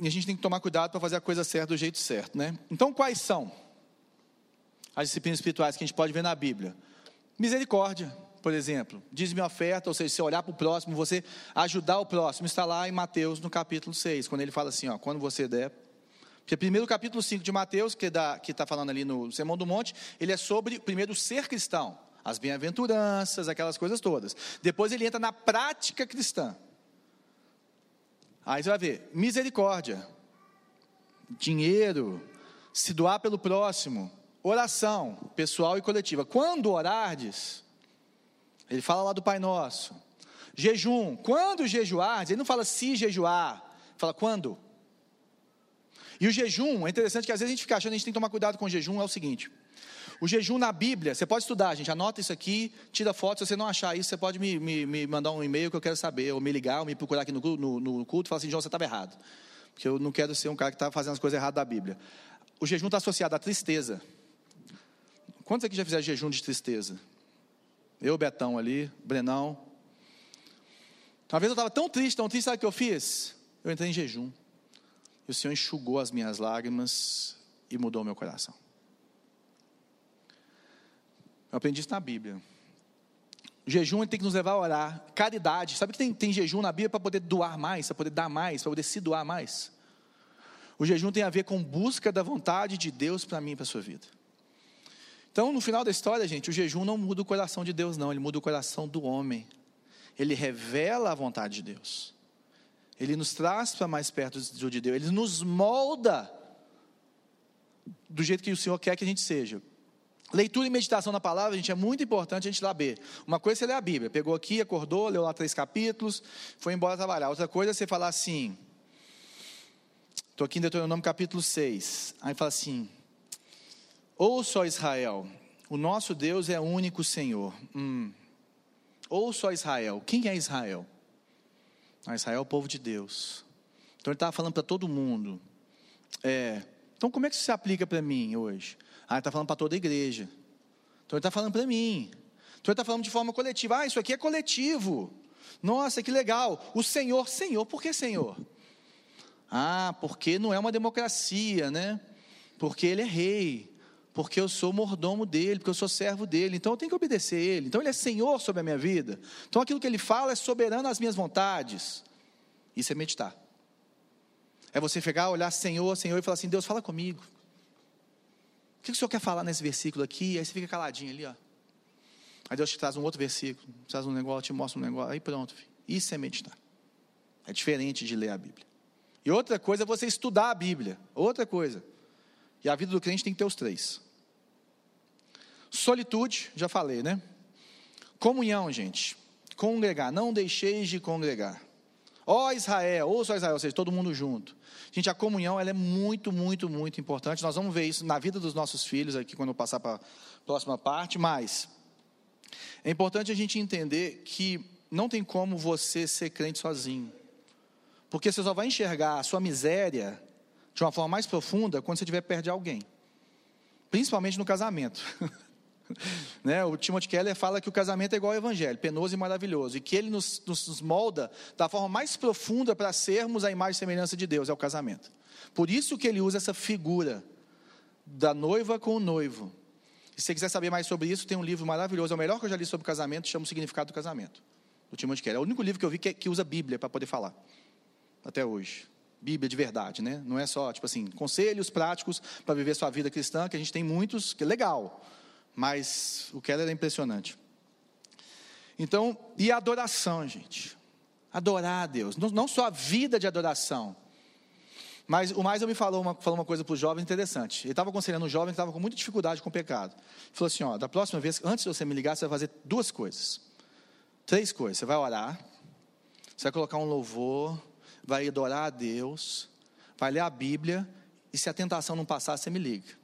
e a gente tem que tomar cuidado para fazer a coisa certa do jeito certo, né? Então quais são as disciplinas espirituais que a gente pode ver na Bíblia? Misericórdia, por exemplo, diz minha oferta, ou seja, você olhar para o próximo, você ajudar o próximo, está lá em Mateus no capítulo 6, quando ele fala assim: ó, quando você der. Porque primeiro o capítulo 5 de Mateus, que está falando ali no Sermão do Monte, ele é sobre, primeiro, ser cristão, as bem-aventuranças, aquelas coisas todas. Depois ele entra na prática cristã. Aí você vai ver, misericórdia, dinheiro, se doar pelo próximo, oração, pessoal e coletiva. Quando orardes, ele fala lá do Pai Nosso. Jejum, quando jejuardes, ele não fala se jejuar, fala quando. E o jejum, é interessante que às vezes a gente fica achando, a gente tem que tomar cuidado com o jejum, é o seguinte. O jejum na Bíblia, você pode estudar, gente, anota isso aqui, tira foto, se você não achar isso, você pode me, me, me mandar um e-mail que eu quero saber, ou me ligar, ou me procurar aqui no, no, no culto e falar assim, João, você estava errado. Porque eu não quero ser um cara que está fazendo as coisas erradas da Bíblia. O jejum está associado à tristeza. Quantos aqui já fizeram jejum de tristeza? Eu, Betão ali, Brenão. Uma vez eu estava tão triste, tão triste, sabe o que eu fiz? Eu entrei em jejum. E o Senhor enxugou as minhas lágrimas e mudou meu coração. Eu aprendi isso na Bíblia. O jejum tem que nos levar a orar. Caridade. Sabe que tem, tem jejum na Bíblia para poder doar mais, para poder dar mais, para poder se doar mais? O jejum tem a ver com busca da vontade de Deus para mim e para a sua vida. Então, no final da história, gente, o jejum não muda o coração de Deus, não. Ele muda o coração do homem. Ele revela a vontade de Deus. Ele nos traz para mais perto de Deus. Ele nos molda do jeito que o Senhor quer que a gente seja. Leitura e meditação na palavra, gente, é muito importante a gente saber. Uma coisa é você ler a Bíblia, pegou aqui, acordou, leu lá três capítulos, foi embora trabalhar. Outra coisa é você falar assim, estou aqui em Deuteronômio capítulo 6, aí fala assim, ouça ó Israel, o nosso Deus é único Senhor. Hum. Ouça ó Israel, quem é Israel? Ah, Israel é o povo de Deus. Então ele estava falando para todo mundo. É, então como é que isso se aplica para mim hoje? Ah, ele está falando para toda a igreja. Então ele está falando para mim. Então ele está falando de forma coletiva. Ah, isso aqui é coletivo. Nossa, que legal. O Senhor, Senhor, por que Senhor? Ah, porque não é uma democracia, né? Porque ele é rei. Porque eu sou mordomo dele, porque eu sou servo dele, então eu tenho que obedecer ele. Então ele é senhor sobre a minha vida. Então aquilo que ele fala é soberano às minhas vontades. Isso é meditar. É você pegar, olhar Senhor, Senhor e falar assim: Deus, fala comigo. O que o Senhor quer falar nesse versículo aqui? Aí você fica caladinho ali, ó. Aí Deus te traz um outro versículo, traz um negócio, te mostra um negócio. Aí pronto, filho. isso é meditar. É diferente de ler a Bíblia. E outra coisa é você estudar a Bíblia. Outra coisa. E a vida do crente tem que ter os três. Solitude, já falei, né? Comunhão, gente. Congregar. Não deixeis de congregar. Ó Israel, ouça Israel, ou seja, todo mundo junto. Gente, a comunhão ela é muito, muito, muito importante. Nós vamos ver isso na vida dos nossos filhos aqui quando eu passar para a próxima parte, mas é importante a gente entender que não tem como você ser crente sozinho. Porque você só vai enxergar a sua miséria de uma forma mais profunda quando você estiver perto de alguém. Principalmente no casamento. né? O Timothy Keller fala que o casamento é igual ao evangelho, penoso e maravilhoso, e que ele nos, nos molda da forma mais profunda para sermos a imagem e semelhança de Deus, é o casamento. Por isso que ele usa essa figura da noiva com o noivo. E se você quiser saber mais sobre isso, tem um livro maravilhoso, é o melhor que eu já li sobre casamento, chama O Significado do Casamento, do Timothy Keller. É o único livro que eu vi que, que usa Bíblia para poder falar, até hoje. Bíblia de verdade, né? Não é só, tipo assim, conselhos práticos para viver sua vida cristã, que a gente tem muitos, que é legal. Mas o Keller é impressionante. Então, e a adoração, gente? Adorar a Deus. Não, só a vida de adoração. Mas o mais me falou uma, falou uma coisa para o jovem interessante. Ele estava aconselhando um jovem que estava com muita dificuldade com o pecado. Ele falou assim: ó, da próxima vez, antes de você me ligar, você vai fazer duas coisas. Três coisas. Você vai orar, você vai colocar um louvor, vai adorar a Deus, vai ler a Bíblia, e se a tentação não passar, você me liga.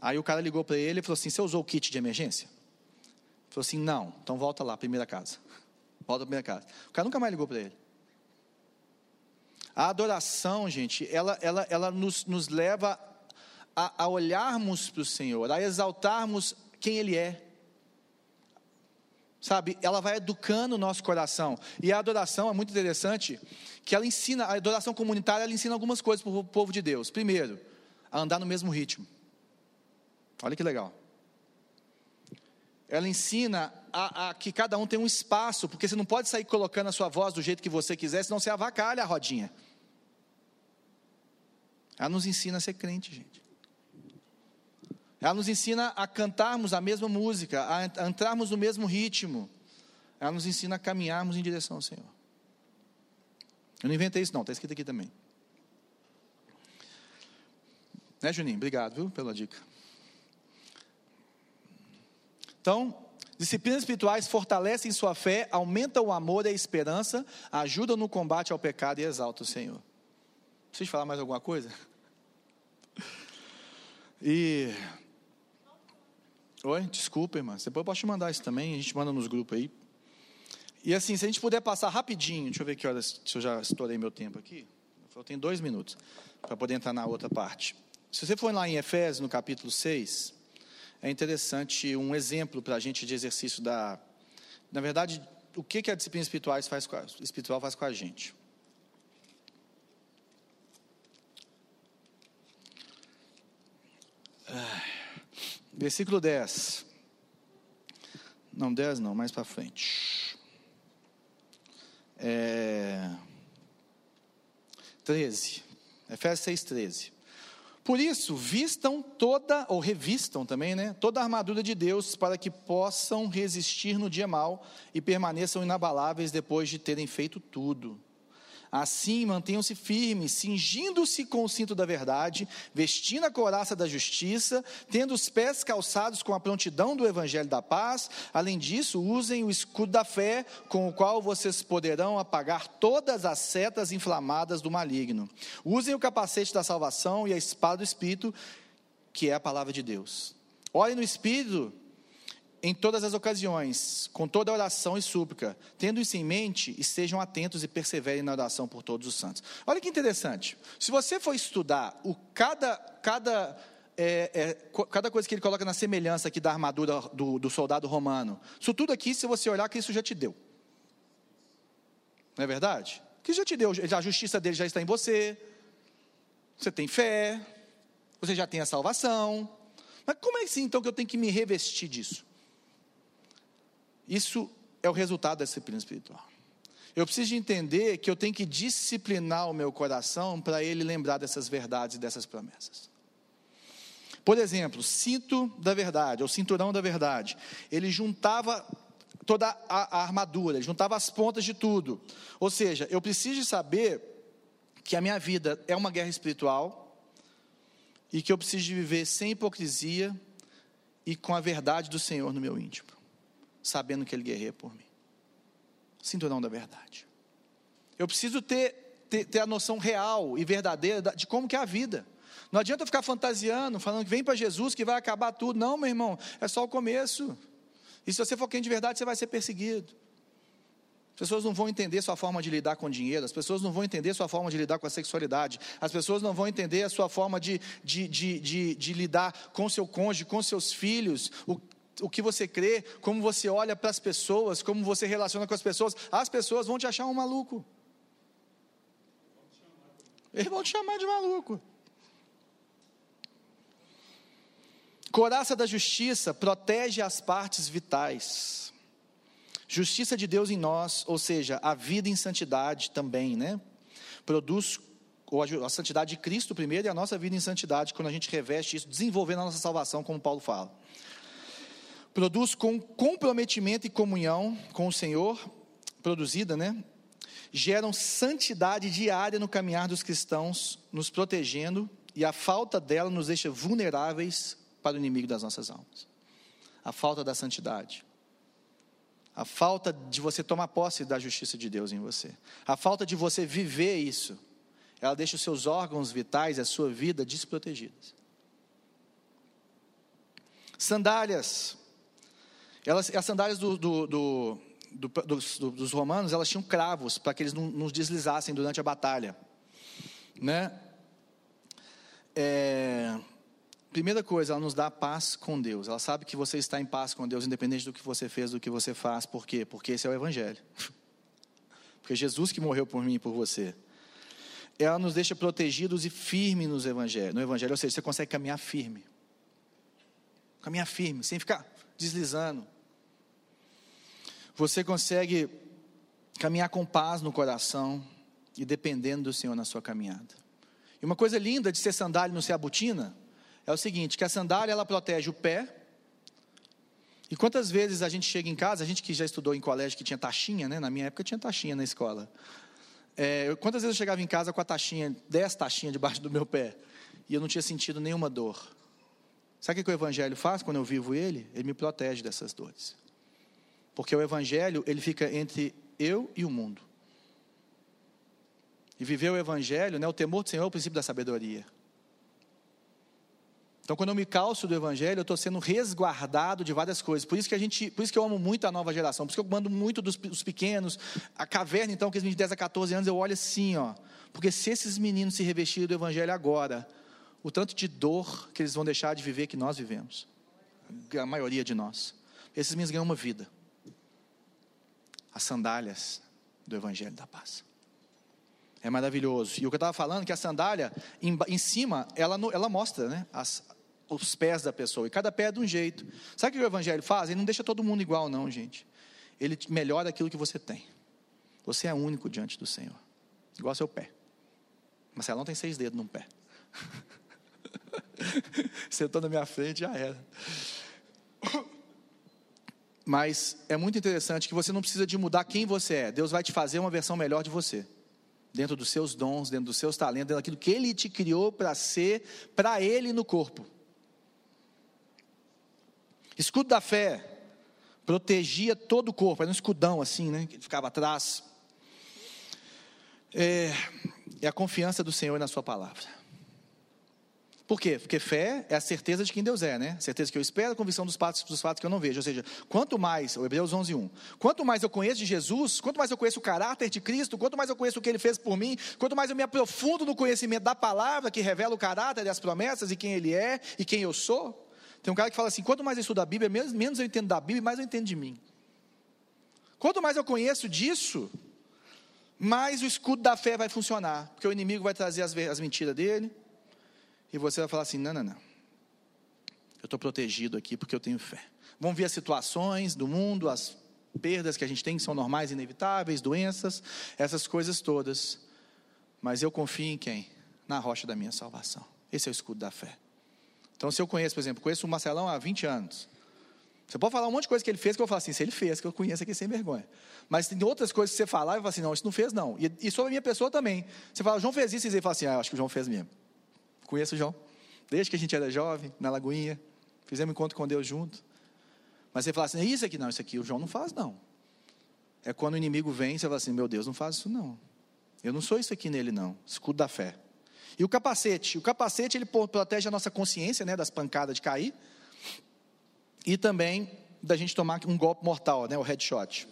Aí o cara ligou para ele e falou assim: Você usou o kit de emergência? Ele falou assim: Não, então volta lá, primeira casa. Volta para primeira casa. O cara nunca mais ligou para ele. A adoração, gente, ela, ela, ela nos, nos leva a, a olharmos para o Senhor, a exaltarmos quem Ele é. Sabe, ela vai educando o nosso coração. E a adoração é muito interessante, que ela ensina, a adoração comunitária, ela ensina algumas coisas para o povo de Deus. Primeiro, a andar no mesmo ritmo. Olha que legal. ela ensina a, a, que cada um tem um espaço, porque você não pode sair colocando a sua voz do jeito que você quiser, senão você avacalha a rodinha. Ela nos ensina a ser crente, gente. Ela nos ensina a cantarmos a mesma música, a entrarmos no mesmo ritmo. Ela nos ensina a caminharmos em direção ao Senhor. Eu não inventei isso, não, está escrito aqui também. Né, Juninho? Obrigado, viu, pela dica. Então, disciplinas espirituais fortalecem sua fé, aumentam o amor e a esperança, ajudam no combate ao pecado e exaltam o Senhor. Preciso falar mais alguma coisa? E. Oi, desculpa, irmã. Depois eu posso te mandar isso também, a gente manda nos grupos aí. E assim, se a gente puder passar rapidinho, deixa eu ver que horas, se eu já estourei meu tempo aqui. Faltam dois minutos para poder entrar na outra parte. Se você for lá em Efésios, no capítulo 6, é interessante um exemplo para a gente de exercício da. Na verdade, o que, que a disciplina espiritual faz, com a, espiritual faz com a gente? Ah, versículo 10. Não, 10 não, mais para frente. É, 13. Efésios 6, 13. Por isso, vistam toda, ou revistam também, né? Toda a armadura de Deus para que possam resistir no dia mal e permaneçam inabaláveis depois de terem feito tudo. Assim, mantenham-se firmes, cingindo-se com o cinto da verdade, vestindo a couraça da justiça, tendo os pés calçados com a prontidão do evangelho da paz. Além disso, usem o escudo da fé, com o qual vocês poderão apagar todas as setas inflamadas do maligno. Usem o capacete da salvação e a espada do espírito, que é a palavra de Deus. Olhem no espírito em todas as ocasiões, com toda oração e súplica, tendo isso em mente, estejam atentos e perseverem na oração por todos os santos. Olha que interessante. Se você for estudar o cada, cada, é, é, cada coisa que ele coloca na semelhança aqui da armadura do, do soldado romano, isso tudo aqui, se você olhar, Cristo já te deu. Não é verdade? Cristo já te deu, a justiça dele já está em você, você tem fé, você já tem a salvação. Mas como é assim então que eu tenho que me revestir disso? Isso é o resultado da disciplina espiritual. Eu preciso de entender que eu tenho que disciplinar o meu coração para ele lembrar dessas verdades e dessas promessas. Por exemplo, cinto da verdade, ou cinturão da verdade. Ele juntava toda a, a armadura, ele juntava as pontas de tudo. Ou seja, eu preciso saber que a minha vida é uma guerra espiritual e que eu preciso viver sem hipocrisia e com a verdade do Senhor no meu íntimo sabendo que Ele guerreia por mim. Cinturão da verdade. Eu preciso ter, ter, ter, a noção real e verdadeira de como que é a vida. Não adianta ficar fantasiando, falando que vem para Jesus que vai acabar tudo. Não, meu irmão, é só o começo. E se você for quem de verdade, você vai ser perseguido. As pessoas não vão entender sua forma de lidar com dinheiro, as pessoas não vão entender sua forma de lidar com a sexualidade, as pessoas não vão entender a sua forma de, de, de, de, de lidar com seu cônjuge, com seus filhos, o, o que você crê, como você olha para as pessoas, como você relaciona com as pessoas, as pessoas vão te achar um maluco. Eles vão te chamar de maluco. Coraça da justiça protege as partes vitais. Justiça de Deus em nós, ou seja, a vida em santidade também, né? Produz ou a santidade de Cristo primeiro e a nossa vida em santidade quando a gente reveste isso, desenvolvendo a nossa salvação, como Paulo fala produz com comprometimento e comunhão com o Senhor, produzida, né? Geram santidade diária no caminhar dos cristãos, nos protegendo, e a falta dela nos deixa vulneráveis para o inimigo das nossas almas. A falta da santidade. A falta de você tomar posse da justiça de Deus em você. A falta de você viver isso. Ela deixa os seus órgãos vitais, a sua vida desprotegidas. Sandálias elas, as sandálias do, do, do, dos, dos, romanos, elas tinham cravos para que eles não, não deslizassem durante a batalha. Né? É, primeira coisa, ela nos dá paz com Deus. Ela sabe que você está em paz com Deus, independente do que você fez, do que você faz. Por quê? Porque esse é o Evangelho. Porque Jesus que morreu por mim e por você. Ela nos deixa protegidos e firmes nos evangelho, no Evangelho. Ou seja, você consegue caminhar firme. Caminhar firme, sem ficar deslizando você consegue caminhar com paz no coração e dependendo do Senhor na sua caminhada. E uma coisa linda de ser sandália e não ser botina é o seguinte, que a sandália ela protege o pé. E quantas vezes a gente chega em casa, a gente que já estudou em colégio que tinha taxinha, né? Na minha época tinha taxinha na escola. É, quantas vezes eu chegava em casa com a taxinha, dez taxinhas debaixo do meu pé, e eu não tinha sentido nenhuma dor. Sabe o que o Evangelho faz quando eu vivo ele? Ele me protege dessas dores. Porque o Evangelho, ele fica entre eu e o mundo. E viver o Evangelho, né, o temor do Senhor é o princípio da sabedoria. Então, quando eu me calço do Evangelho, eu estou sendo resguardado de várias coisas. Por isso que a gente, por isso que eu amo muito a nova geração, por isso que eu mando muito dos, dos pequenos. A caverna, então, que eles de 10 a 14 anos, eu olho assim, ó. Porque se esses meninos se revestirem do Evangelho agora, o tanto de dor que eles vão deixar de viver que nós vivemos. A maioria de nós. Esses meninos ganham uma vida. As sandálias do Evangelho da Paz. É maravilhoso. E o que eu estava falando, que a sandália, em, em cima, ela, ela mostra né, as, os pés da pessoa. E cada pé é de um jeito. Sabe o que o Evangelho faz? Ele não deixa todo mundo igual, não, gente. Ele melhora aquilo que você tem. Você é único diante do Senhor. Igual seu pé. Marcelão tem seis dedos num pé. Sentou na minha frente, já era. Mas é muito interessante que você não precisa de mudar quem você é. Deus vai te fazer uma versão melhor de você. Dentro dos seus dons, dentro dos seus talentos, dentro daquilo que Ele te criou para ser, para Ele no corpo. Escudo da fé protegia todo o corpo, era um escudão assim, né? Que ficava atrás. É, é a confiança do Senhor na Sua palavra. Por quê? Porque fé é a certeza de quem Deus é, né? Certeza que eu espero, a convicção dos fatos, dos fatos que eu não vejo. Ou seja, quanto mais, o Hebreus 11, 1, quanto mais eu conheço de Jesus, quanto mais eu conheço o caráter de Cristo, quanto mais eu conheço o que Ele fez por mim, quanto mais eu me aprofundo no conhecimento da palavra que revela o caráter das promessas e quem Ele é e quem eu sou. Tem um cara que fala assim: quanto mais eu estudo a Bíblia, menos eu entendo da Bíblia, mais eu entendo de mim. Quanto mais eu conheço disso, mais o escudo da fé vai funcionar, porque o inimigo vai trazer as, as mentiras dele e você vai falar assim: não, não, não. Eu estou protegido aqui porque eu tenho fé. Vamos ver as situações do mundo, as perdas que a gente tem, que são normais, inevitáveis, doenças, essas coisas todas. Mas eu confio em quem? Na rocha da minha salvação. Esse é o escudo da fé. Então, se eu conheço, por exemplo, conheço o Marcelão há 20 anos. Você pode falar um monte de coisa que ele fez, que eu falo assim, se ele fez, que eu conheço aqui sem vergonha. Mas tem outras coisas que você falar e eu falo assim, não, isso não fez não. E, e sobre a minha pessoa também. Você fala, João fez isso, e você fala assim, ah, acho que o João fez mesmo. Conheço o João. Desde que a gente era jovem, na Lagoinha. Fizemos encontro com Deus junto. Mas você fala assim, é isso aqui não, isso aqui o João não faz não. É quando o inimigo vem, você fala assim, meu Deus, não faz isso não. Eu não sou isso aqui nele não. Escudo da fé. E o capacete? O capacete ele protege a nossa consciência, né, das pancadas de cair. E também da gente tomar um golpe mortal, né, o headshot.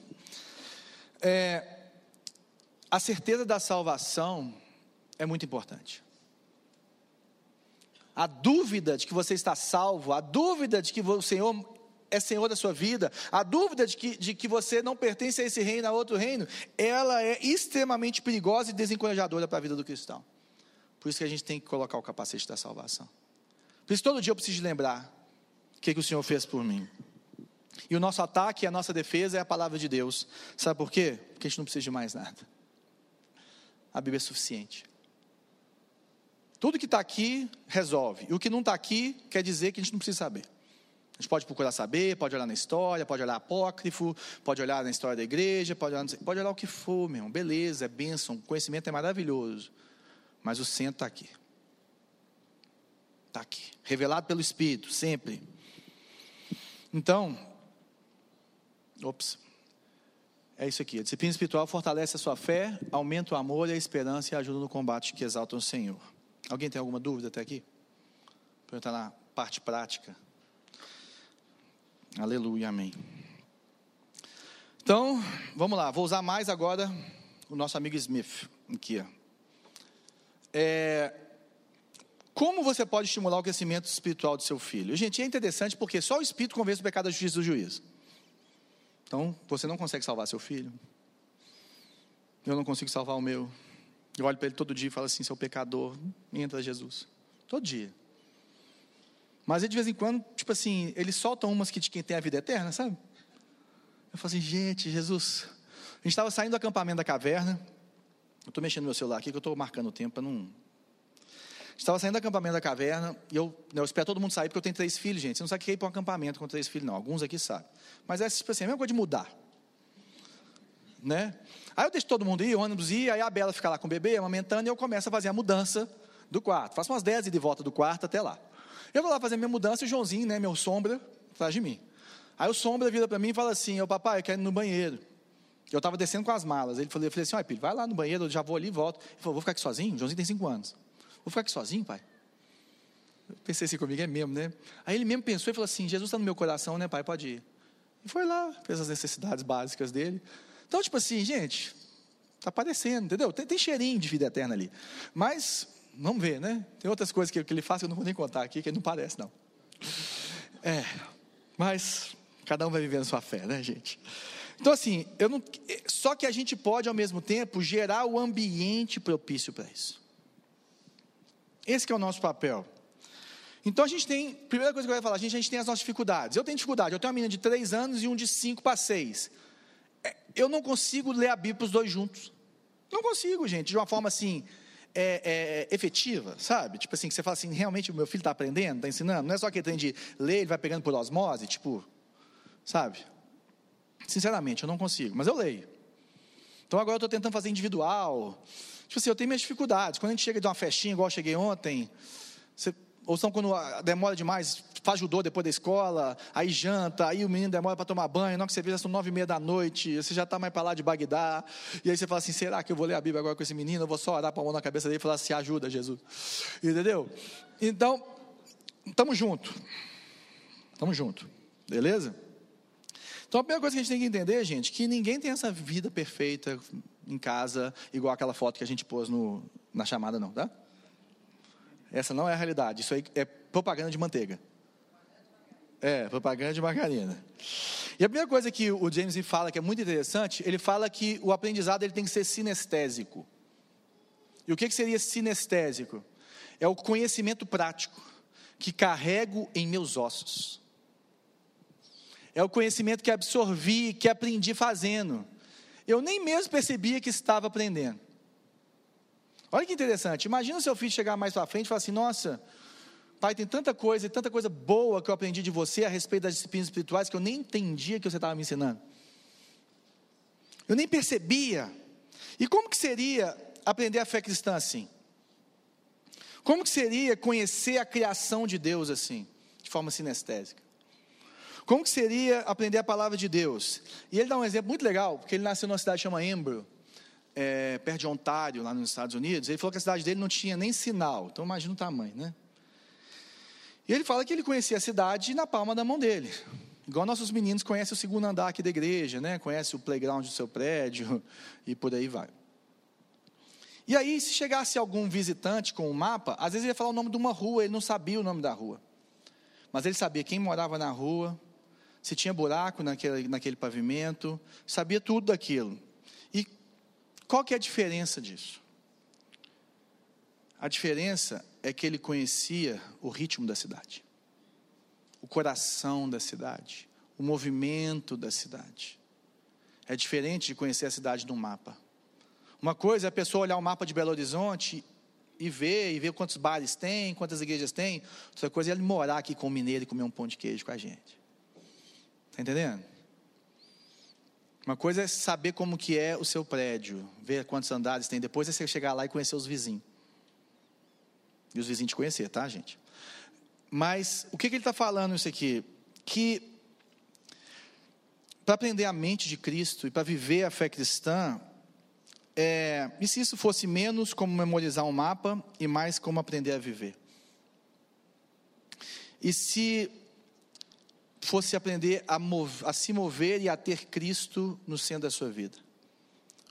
É, a certeza da salvação é muito importante a dúvida de que você está salvo, a dúvida de que o Senhor é Senhor da sua vida, a dúvida de que, de que você não pertence a esse reino, a outro reino, ela é extremamente perigosa e desencorajadora para a vida do cristão. Por isso que a gente tem que colocar o capacete da salvação. Por isso todo dia eu preciso lembrar o que, que o Senhor fez por mim. E o nosso ataque, a nossa defesa é a palavra de Deus. Sabe por quê? Porque a gente não precisa de mais nada. A Bíblia é suficiente. Tudo que está aqui resolve. E o que não está aqui quer dizer que a gente não precisa saber. A gente pode procurar saber, pode olhar na história, pode olhar apócrifo, pode olhar na história da igreja, pode olhar, pode olhar o que for, meu irmão. Beleza, é bênção, conhecimento é maravilhoso. Mas o centro está aqui. Está aqui. Revelado pelo Espírito, sempre. Então, ops. É isso aqui. A disciplina espiritual fortalece a sua fé, aumenta o amor e a esperança e ajuda no combate que exalta o Senhor. Alguém tem alguma dúvida até aqui? Perguntar na parte prática. Aleluia, amém. Então, vamos lá, vou usar mais agora o nosso amigo Smith, aqui. É, como você pode estimular o crescimento espiritual do seu filho? Gente, é interessante porque só o Espírito convence o pecado da justiça do juízo. Então, você não consegue salvar seu filho. Eu não consigo salvar o meu. Eu olho para ele todo dia e falo assim: seu pecador, entra Jesus. Todo dia. Mas de vez em quando, tipo assim, ele solta umas que de quem tem a vida eterna, sabe? Eu falei assim, gente, Jesus. A gente estava saindo do acampamento da caverna. Eu estou mexendo no meu celular aqui, que eu estou marcando o tempo para não. Estava saindo do acampamento da caverna, e eu, eu espero todo mundo sair, porque eu tenho três filhos, gente. Você não sabe o que é ir para um acampamento com três filhos, não. Alguns aqui sabem. Mas é tipo assim, a mesma coisa de mudar. Né? Aí eu deixo todo mundo ir, o ônibus ir, aí a Bela fica lá com o bebê, amamentando, e eu começo a fazer a mudança do quarto. Faço umas 10 de volta do quarto até lá. Eu vou lá fazer minha mudança e o Joãozinho, né, meu sombra, atrás de mim. Aí o sombra vira para mim e fala assim: Ô papai, eu quero ir no banheiro. Eu estava descendo com as malas. Ele falou, eu falei assim: olha, filho, vai lá no banheiro, eu já vou ali e volto. Ele falou: vou ficar aqui sozinho? O Joãozinho tem cinco anos. Vou ficar aqui sozinho, pai? Eu pensei assim comigo, é mesmo, né? Aí ele mesmo pensou e falou assim: Jesus está no meu coração, né, pai? Pode ir. E foi lá, fez as necessidades básicas dele. Então, tipo assim, gente, está aparecendo, entendeu? Tem, tem, cheirinho de vida eterna ali. Mas, vamos ver, né? Tem outras coisas que, que ele faz que eu não vou nem contar aqui, que não parece, não. É, mas cada um vai vivendo sua fé, né, gente? Então, assim, eu não, só que a gente pode, ao mesmo tempo, gerar o ambiente propício para isso. Esse é o nosso papel. Então a gente tem, primeira coisa que eu ia falar, a gente, a gente tem as nossas dificuldades. Eu tenho dificuldade, eu tenho uma menina de 3 anos e um de 5 para 6. É, eu não consigo ler a Bíblia os dois juntos. Não consigo, gente, de uma forma assim, é, é, efetiva, sabe? Tipo assim, que você fala assim, realmente o meu filho está aprendendo, está ensinando. Não é só que ele tem de ler, ele vai pegando por osmose, tipo, sabe? Sinceramente, eu não consigo, mas eu leio. Então agora eu estou tentando fazer individual. Tipo assim, eu tenho minhas dificuldades. Quando a gente chega de uma festinha, igual eu cheguei ontem, você, ou são quando demora demais, faz judô depois da escola, aí janta, aí o menino demora para tomar banho, não que você veja, são nove e meia da noite, você já está mais para lá de Bagdá, e aí você fala assim, será que eu vou ler a Bíblia agora com esse menino? Eu vou só orar para a mão na cabeça dele e falar assim, ajuda Jesus. Entendeu? Então, estamos junto. Estamos junto. Beleza? Então a primeira coisa que a gente tem que entender, gente, que ninguém tem essa vida perfeita em casa, igual aquela foto que a gente pôs no, na chamada, não, tá? Essa não é a realidade. Isso aí é propaganda de manteiga. É, propaganda de margarina. E a primeira coisa que o James fala, que é muito interessante, ele fala que o aprendizado ele tem que ser sinestésico. E o que, que seria sinestésico? É o conhecimento prático que carrego em meus ossos. É o conhecimento que absorvi, que aprendi fazendo. Eu nem mesmo percebia que estava aprendendo. Olha que interessante. Imagina o seu filho chegar mais para frente e falar assim: Nossa, pai, tem tanta coisa, tanta coisa boa que eu aprendi de você a respeito das disciplinas espirituais que eu nem entendia que você estava me ensinando. Eu nem percebia. E como que seria aprender a fé cristã assim? Como que seria conhecer a criação de Deus assim, de forma sinestésica? Como que seria aprender a palavra de Deus? E ele dá um exemplo muito legal, porque ele nasceu numa cidade chamada Embro, é, perto de Ontário, lá nos Estados Unidos. Ele falou que a cidade dele não tinha nem sinal, então imagina o tamanho, né? E ele fala que ele conhecia a cidade na palma da mão dele. Igual nossos meninos conhecem o segundo andar aqui da igreja, né? Conhece o playground do seu prédio e por aí vai. E aí, se chegasse algum visitante com um mapa, às vezes ele ia falar o nome de uma rua, ele não sabia o nome da rua. Mas ele sabia quem morava na rua, se tinha buraco naquele, naquele pavimento, sabia tudo daquilo. Qual que é a diferença disso? A diferença é que ele conhecia o ritmo da cidade, o coração da cidade, o movimento da cidade. É diferente de conhecer a cidade no mapa. Uma coisa é a pessoa olhar o mapa de Belo Horizonte e ver, e ver quantos bares tem, quantas igrejas tem. Outra coisa é ele morar aqui com o mineiro e comer um pão de queijo com a gente. Está entendendo? Uma coisa é saber como que é o seu prédio, ver quantos andares tem. Depois é você chegar lá e conhecer os vizinhos. E os vizinhos te conhecer, tá, gente? Mas o que, que ele está falando isso aqui? Que para aprender a mente de Cristo e para viver a fé cristã, é, e se isso fosse menos como memorizar um mapa e mais como aprender a viver? E se fosse aprender a, mover, a, se mover e a ter Cristo no centro da sua vida?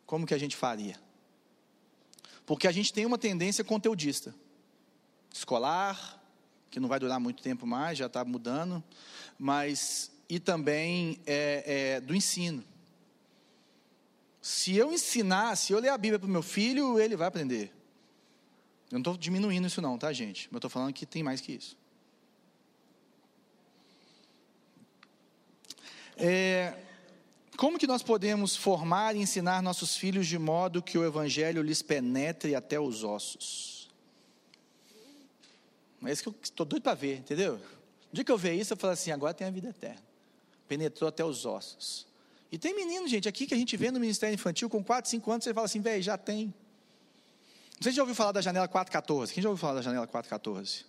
Como que a gente faria? Porque a gente tem uma tendência conteudista, escolar, que não vai durar muito tempo mais, já está mudando, mas e também é, é, do ensino. Se eu ensinar, se eu ler a Bíblia para o meu filho, ele vai aprender. Eu não estou diminuindo isso não, tá gente? Eu estou falando que tem mais que isso. É, como que nós podemos formar e ensinar nossos filhos de modo que o evangelho lhes penetre até os ossos? É isso que eu estou doido para ver, entendeu? No dia que eu ver isso, eu falo assim: agora tem a vida eterna. Penetrou até os ossos. E tem menino, gente, aqui que a gente vê no Ministério Infantil, com 4, 5 anos, você fala assim, velho, já tem. Se já ouviu falar da janela 414. Quem já ouviu falar da janela 414?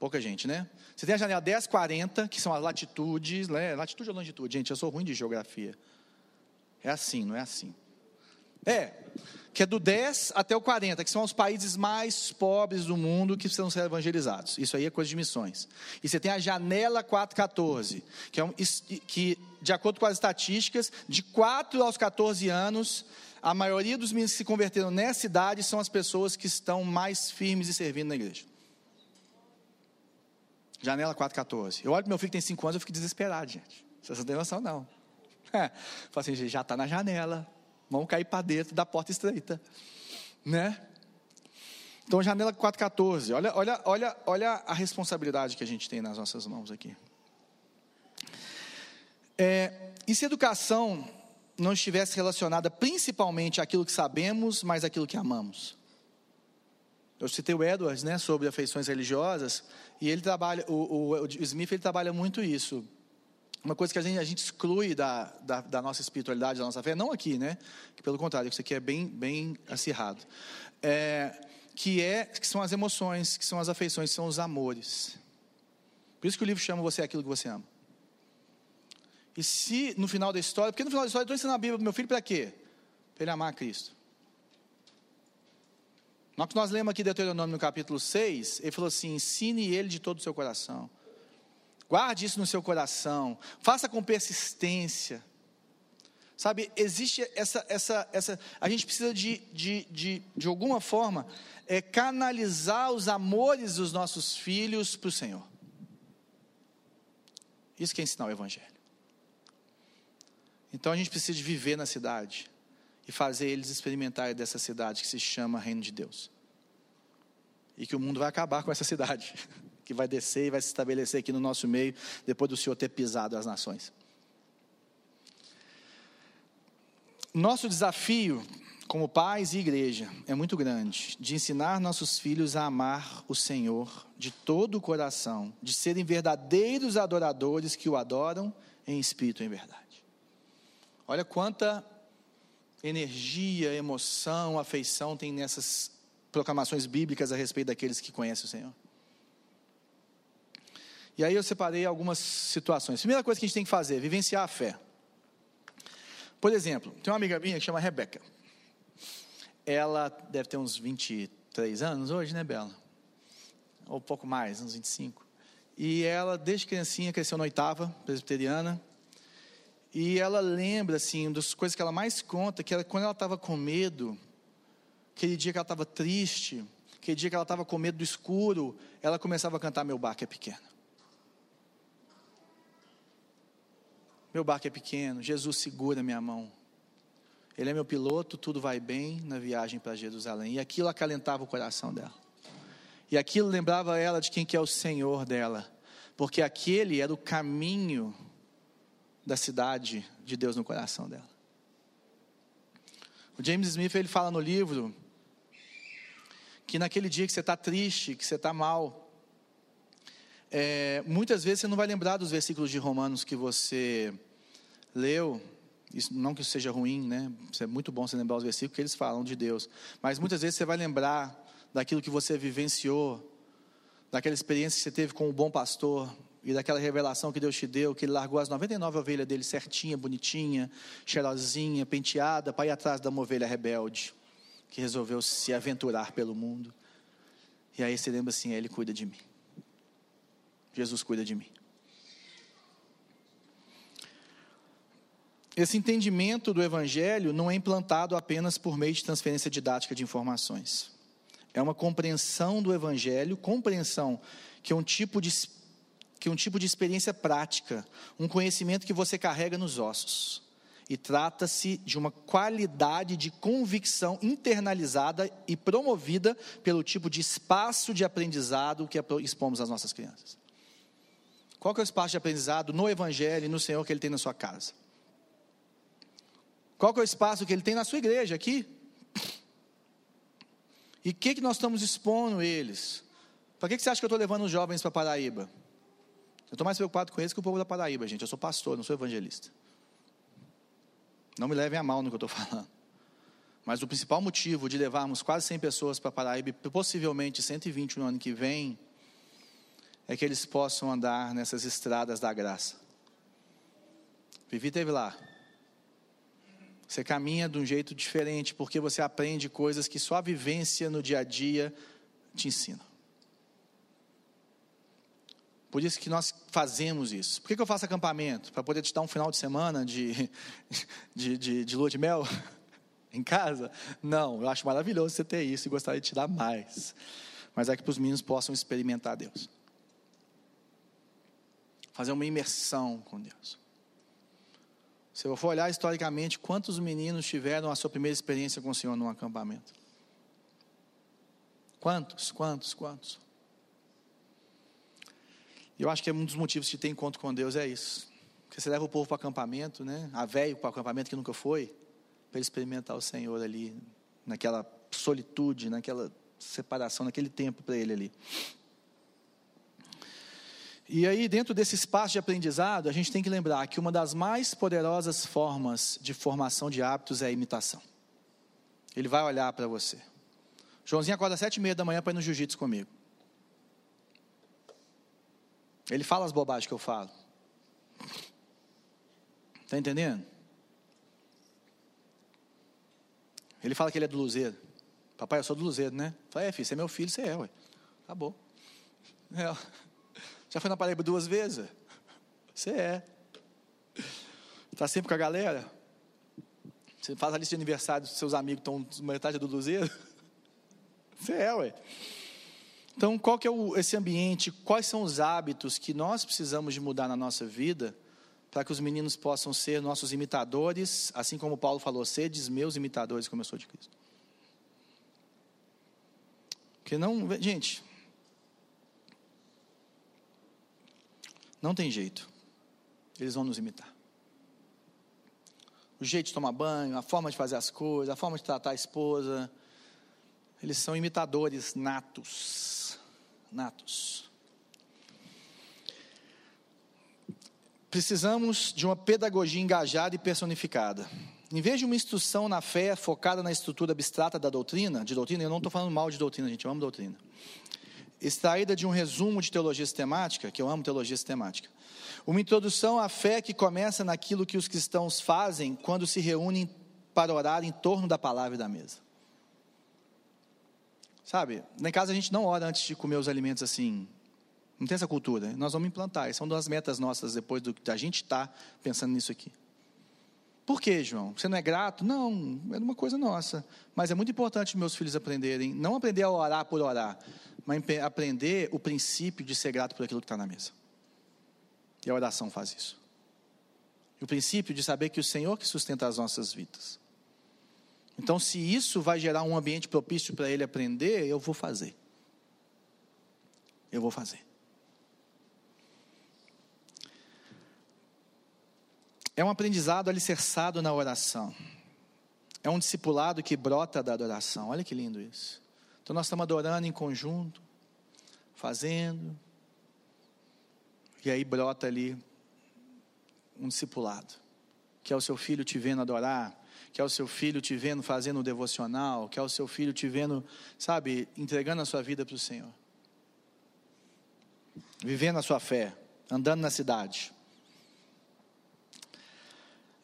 Pouca gente, né? Você tem a janela 1040, que são as latitudes, né? latitude ou longitude? Gente, eu sou ruim de geografia. É assim, não é assim. É, que é do 10 até o 40, que são os países mais pobres do mundo que precisam ser evangelizados. Isso aí é coisa de missões. E você tem a janela 414, que, é um, que de acordo com as estatísticas, de 4 aos 14 anos, a maioria dos meninos que se converteram nessa idade são as pessoas que estão mais firmes e servindo na igreja. Janela 414. Eu olho para meu filho que tem 5 anos, eu fico desesperado, gente. Vocês não têm noção, não. É, falo assim, já está na janela Vamos cair para dentro da porta estreita, né? Então, janela 414. Olha, olha, olha, olha a responsabilidade que a gente tem nas nossas mãos aqui. É, e se educação não estivesse relacionada principalmente àquilo que sabemos, mas àquilo que amamos? Eu citei o Edwards, né, sobre afeições religiosas, e ele trabalha, o, o, o Smith ele trabalha muito isso uma coisa que a gente, a gente exclui da, da, da, nossa espiritualidade, da nossa fé, não aqui, né? Que pelo contrário, isso aqui é bem, bem acirrado. É, que, é, que são as emoções, que são as afeições, que são os amores. Por isso que o livro chama você aquilo que você ama. E se no final da história, porque no final da história eu estou ensinando a Bíblia para meu filho para quê? Para ele amar a Cristo. Na que nós lemos aqui Deuteronômio no capítulo 6, ele falou assim: ensine ele de todo o seu coração. Guarde isso no seu coração. Faça com persistência. Sabe, existe essa, essa, essa. A gente precisa de, de, de, de alguma forma, é, canalizar os amores dos nossos filhos para o Senhor. Isso que é ensinar o Evangelho. Então a gente precisa de viver na cidade e fazer eles experimentarem dessa cidade que se chama Reino de Deus. E que o mundo vai acabar com essa cidade. que vai descer e vai se estabelecer aqui no nosso meio, depois do Senhor ter pisado as nações. Nosso desafio, como pais e igreja, é muito grande, de ensinar nossos filhos a amar o Senhor de todo o coração, de serem verdadeiros adoradores que o adoram em espírito e em verdade. Olha quanta energia, emoção, afeição tem nessas proclamações bíblicas a respeito daqueles que conhecem o Senhor. E aí eu separei algumas situações. Primeira coisa que a gente tem que fazer vivenciar a fé. Por exemplo, tem uma amiga minha que chama Rebeca. Ela deve ter uns 23 anos hoje, né, Bela? Ou pouco mais, uns 25. E ela, desde criancinha, cresceu na oitava, presbiteriana. E ela lembra, assim, das coisas que ela mais conta, que era quando ela estava com medo, aquele dia que ela estava triste, aquele dia que ela estava com medo do escuro, ela começava a cantar Meu Barco é Pequeno. Meu barco é pequeno, Jesus segura minha mão. Ele é meu piloto, tudo vai bem na viagem para Jerusalém. E aquilo acalentava o coração dela. E aquilo lembrava ela de quem que é o Senhor dela. Porque aquele era o caminho da cidade de Deus no coração dela. O James Smith ele fala no livro que naquele dia que você está triste, que você está mal, é, muitas vezes você não vai lembrar dos versículos de Romanos que você leu. Isso, não que isso seja ruim, né? Isso é muito bom você lembrar os versículos que eles falam de Deus. Mas muitas vezes você vai lembrar daquilo que você vivenciou, daquela experiência que você teve com o bom pastor, e daquela revelação que Deus te deu, que ele largou as 99 ovelhas dele certinha, bonitinha, cheirosinha, penteada, para ir atrás da uma ovelha rebelde, que resolveu se aventurar pelo mundo. E aí você lembra assim: Ele cuida de mim. Jesus cuida de mim. Esse entendimento do Evangelho não é implantado apenas por meio de transferência didática de informações. É uma compreensão do Evangelho, compreensão que é um tipo de, que um tipo de experiência prática, um conhecimento que você carrega nos ossos. E trata-se de uma qualidade de convicção internalizada e promovida pelo tipo de espaço de aprendizado que expomos às nossas crianças. Qual que é o espaço de aprendizado no Evangelho e no Senhor que Ele tem na sua casa? Qual que é o espaço que ele tem na sua igreja aqui? E o que, que nós estamos expondo eles? Para que, que você acha que eu estou levando os jovens para Paraíba? Eu estou mais preocupado com eles que o povo da Paraíba, gente. Eu sou pastor, não sou evangelista. Não me levem a mal no que eu estou falando. Mas o principal motivo de levarmos quase 100 pessoas para Paraíba possivelmente 120 no ano que vem é que eles possam andar nessas estradas da graça. Vivi teve lá. Você caminha de um jeito diferente porque você aprende coisas que só a vivência no dia a dia te ensina. Por isso que nós fazemos isso. Por que, eu faço acampamento? Para poder te dar um final de semana de, de, de, de lua de mel em casa? Não, eu acho maravilhoso você ter isso e gostaria de te dar mais. Mas é que para os meninos possam experimentar Deus. Fazer uma imersão com Deus. Se eu for olhar historicamente, quantos meninos tiveram a sua primeira experiência com o Senhor num acampamento? Quantos, quantos, quantos? Eu acho que é um dos motivos de ter encontro com Deus é isso. Porque você leva o povo para o acampamento, né? A velho para o acampamento que nunca foi, para ele experimentar o Senhor ali, naquela solitude, naquela separação, naquele tempo para ele ali. E aí, dentro desse espaço de aprendizado, a gente tem que lembrar que uma das mais poderosas formas de formação de hábitos é a imitação. Ele vai olhar para você. Joãozinho acorda às sete e meia da manhã para ir no jiu-jitsu comigo. Ele fala as bobagens que eu falo. Está entendendo? Ele fala que ele é do Luzeiro. Papai, eu sou do Luzeiro, né? Falei, é filho, você é meu filho, você é, ué. Acabou. É. Já foi na Paraíba duas vezes? Você é. Está sempre com a galera? Você faz a lista de aniversário dos seus amigos estão metade do Luzeiro? Você é, ué. Então, qual que é o, esse ambiente? Quais são os hábitos que nós precisamos de mudar na nossa vida para que os meninos possam ser nossos imitadores, assim como Paulo falou, sedes meus imitadores como eu sou de Cristo. Porque não, gente, não tem jeito. Eles vão nos imitar. O jeito de tomar banho, a forma de fazer as coisas, a forma de tratar a esposa, eles são imitadores natos natos. Precisamos de uma pedagogia engajada e personificada. Em vez de uma instrução na fé focada na estrutura abstrata da doutrina, de doutrina, eu não estou falando mal de doutrina, gente, eu amo doutrina. Extraída de um resumo de teologia sistemática, que eu amo teologia sistemática. Uma introdução à fé que começa naquilo que os cristãos fazem quando se reúnem para orar em torno da palavra e da mesa. Sabe, na casa a gente não ora antes de comer os alimentos assim. Não tem essa cultura. Nós vamos implantar. Essa é uma das metas nossas depois do, da gente estar tá pensando nisso aqui. Por quê, João? Você não é grato? Não, é uma coisa nossa. Mas é muito importante meus filhos aprenderem, não aprender a orar por orar, mas aprender o princípio de ser grato por aquilo que está na mesa. E a oração faz isso. E o princípio de saber que o Senhor que sustenta as nossas vidas. Então, se isso vai gerar um ambiente propício para ele aprender, eu vou fazer. Eu vou fazer. É um aprendizado alicerçado na oração. É um discipulado que brota da adoração. Olha que lindo isso. Então nós estamos adorando em conjunto, fazendo, e aí brota ali um discipulado, que é o seu filho te vendo adorar, que é o seu filho te vendo fazendo o devocional, que é o seu filho te vendo, sabe, entregando a sua vida para o Senhor. Vivendo a sua fé, andando na cidade.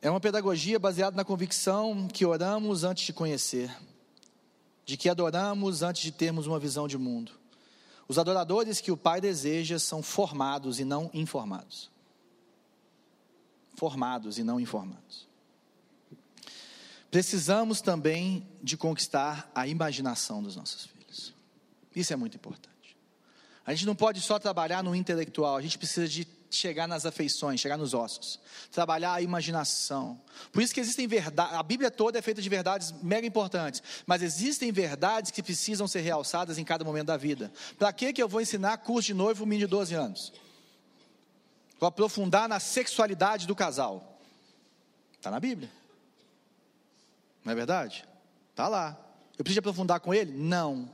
É uma pedagogia baseada na convicção que oramos antes de conhecer, de que adoramos antes de termos uma visão de mundo. Os adoradores que o Pai deseja são formados e não informados. Formados e não informados. Precisamos também de conquistar a imaginação dos nossos filhos. Isso é muito importante. A gente não pode só trabalhar no intelectual, a gente precisa de chegar nas afeições, chegar nos ossos, trabalhar a imaginação. Por isso que existem verdades, a Bíblia toda é feita de verdades mega importantes, mas existem verdades que precisam ser realçadas em cada momento da vida. Para que que eu vou ensinar curso de noivo um menino de 12 anos? Vou aprofundar na sexualidade do casal. Está na Bíblia. Não é verdade? Está lá. Eu preciso aprofundar com ele? Não.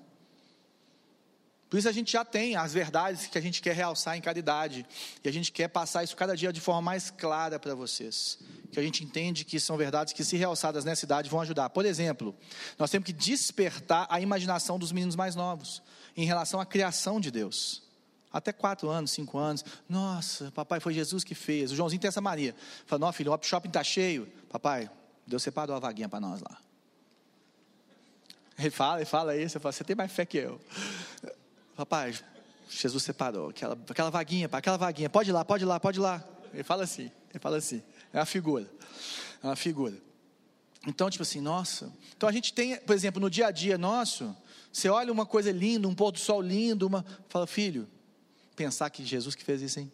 Por isso a gente já tem as verdades que a gente quer realçar em caridade. E a gente quer passar isso cada dia de forma mais clara para vocês. Que a gente entende que são verdades que, se realçadas nessa idade, vão ajudar. Por exemplo, nós temos que despertar a imaginação dos meninos mais novos em relação à criação de Deus. Até quatro anos, cinco anos. Nossa, papai, foi Jesus que fez. O Joãozinho tem essa Maria. Fala, não, filho, o shopping está cheio. Papai, Deus separou a vaguinha para nós lá. Ele fala, ele fala isso, eu falo, você tem mais fé que eu. Papai, Jesus separou aquela, aquela vaguinha, aquela vaguinha, pode ir lá, pode ir lá, pode ir lá. Ele fala assim, ele fala assim, é uma figura, é uma figura. Então, tipo assim, nossa. Então a gente tem, por exemplo, no dia a dia nosso, você olha uma coisa linda, um pôr do sol lindo, uma, fala, filho, pensar que Jesus que fez isso, hein?